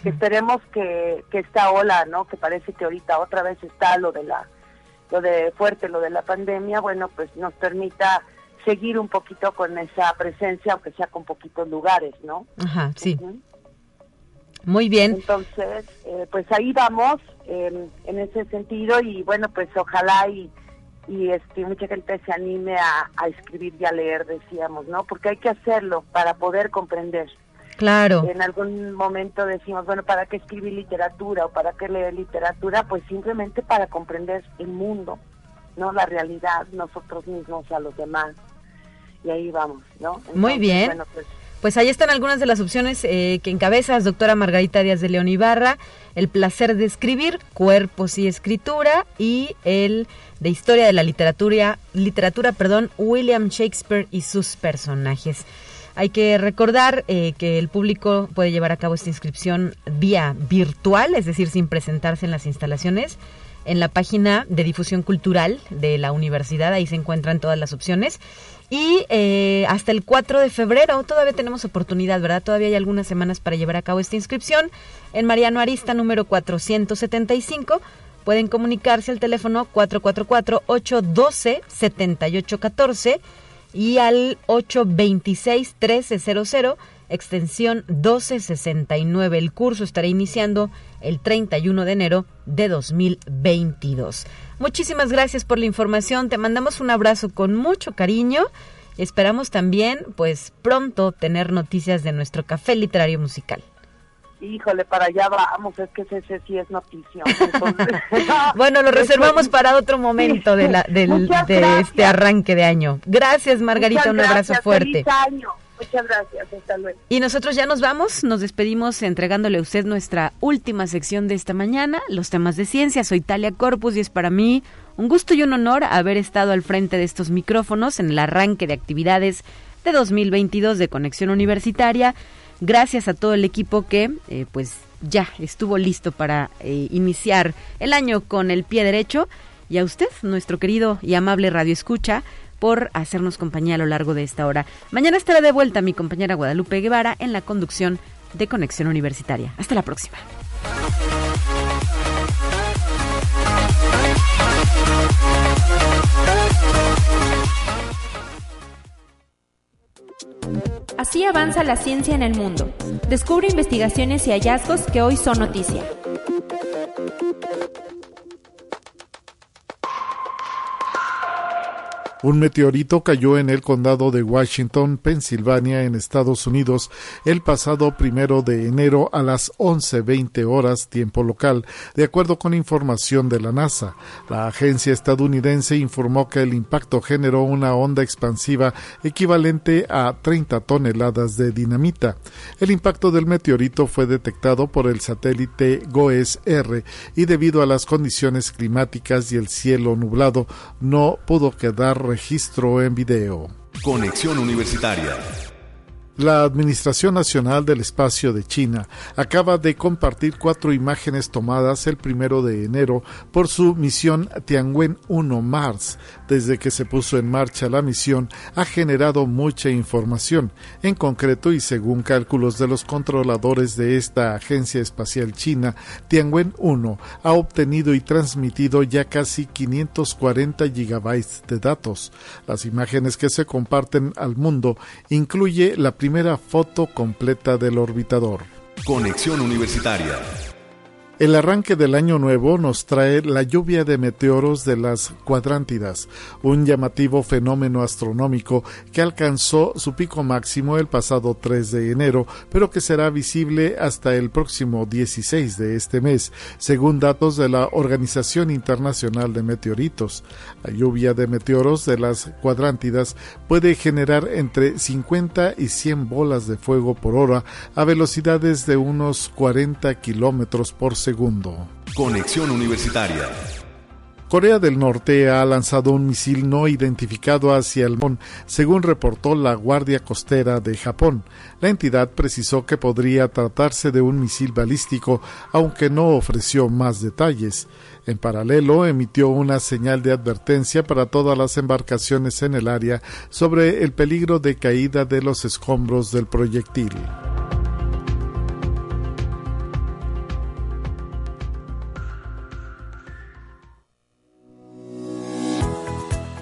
Esperemos que, que esta ola, ¿no? Que parece que ahorita otra vez está lo de la, lo de fuerte, lo de la pandemia, bueno, pues nos permita seguir un poquito con esa presencia, aunque sea con poquitos lugares, ¿no? Ajá, sí. Muy bien. Entonces, eh, pues ahí vamos en ese sentido y bueno, pues ojalá y, y este, mucha gente se anime a, escribir y a leer, decíamos, ¿no? Porque hay que hacerlo para poder comprender. Claro. En algún momento decimos, bueno, ¿para qué escribir literatura o para qué leer literatura? Pues simplemente para comprender el mundo, ¿no? La realidad, nosotros mismos, a los demás. Y ahí vamos, ¿no? Muy bien. Bueno, pues pues ahí están algunas de las opciones eh, que encabezas, doctora Margarita Díaz de León Ibarra, el placer de escribir, cuerpos y escritura, y el de historia de la literatura, literatura, perdón, William Shakespeare y sus personajes. Hay que recordar eh, que el público puede llevar a cabo esta inscripción vía virtual, es decir, sin presentarse en las instalaciones. En la página de difusión cultural de la universidad, ahí se encuentran todas las opciones. Y eh, hasta el 4 de febrero todavía tenemos oportunidad, ¿verdad? Todavía hay algunas semanas para llevar a cabo esta inscripción. En Mariano Arista, número 475, pueden comunicarse al teléfono 444-812-7814 y al 826-1300, extensión 1269. El curso estará iniciando el 31 de enero de 2022. Muchísimas gracias por la información. Te mandamos un abrazo con mucho cariño. Esperamos también, pues, pronto tener noticias de nuestro café literario musical. Híjole, para allá vamos, es que ese, sí es noticia. [LAUGHS] [LAUGHS] bueno, lo reservamos para otro momento de, la, del, de este arranque de año. Gracias, Margarita, un abrazo fuerte. Feliz año. Muchas gracias, hasta luego. Y nosotros ya nos vamos, nos despedimos entregándole a usted nuestra última sección de esta mañana, los temas de ciencia. Soy Talia Corpus y es para mí un gusto y un honor haber estado al frente de estos micrófonos en el arranque de actividades de 2022 de Conexión Universitaria gracias a todo el equipo que eh, pues ya estuvo listo para eh, iniciar el año con el pie derecho y a usted, nuestro querido y amable Radio Escucha, por hacernos compañía a lo largo de esta hora. Mañana estará de vuelta mi compañera Guadalupe Guevara en la conducción de Conexión Universitaria. Hasta la próxima. Así avanza la ciencia en el mundo. Descubre investigaciones y hallazgos que hoy son noticia. Un meteorito cayó en el condado de Washington, Pensilvania, en Estados Unidos, el pasado primero de enero a las 11.20 horas tiempo local, de acuerdo con información de la NASA. La agencia estadounidense informó que el impacto generó una onda expansiva equivalente a 30 toneladas de dinamita. El impacto del meteorito fue detectado por el satélite GOES-R y debido a las condiciones climáticas y el cielo nublado, no pudo quedar registro en video. Conexión Universitaria la Administración Nacional del Espacio de China acaba de compartir cuatro imágenes tomadas el primero de enero por su misión Tianwen-1 Mars. Desde que se puso en marcha la misión ha generado mucha información. En concreto y según cálculos de los controladores de esta agencia espacial china, Tianwen-1 ha obtenido y transmitido ya casi 540 gigabytes de datos. Las imágenes que se comparten al mundo incluye la primera foto completa del orbitador. Conexión Universitaria. El arranque del año nuevo nos trae la lluvia de meteoros de las cuadrántidas, un llamativo fenómeno astronómico que alcanzó su pico máximo el pasado 3 de enero, pero que será visible hasta el próximo 16 de este mes, según datos de la Organización Internacional de Meteoritos. La lluvia de meteoros de las cuadrántidas puede generar entre 50 y 100 bolas de fuego por hora a velocidades de unos 40 kilómetros por segundo. Conexión Universitaria. Corea del Norte ha lanzado un misil no identificado hacia el Mon, según reportó la Guardia Costera de Japón. La entidad precisó que podría tratarse de un misil balístico, aunque no ofreció más detalles. En paralelo, emitió una señal de advertencia para todas las embarcaciones en el área sobre el peligro de caída de los escombros del proyectil.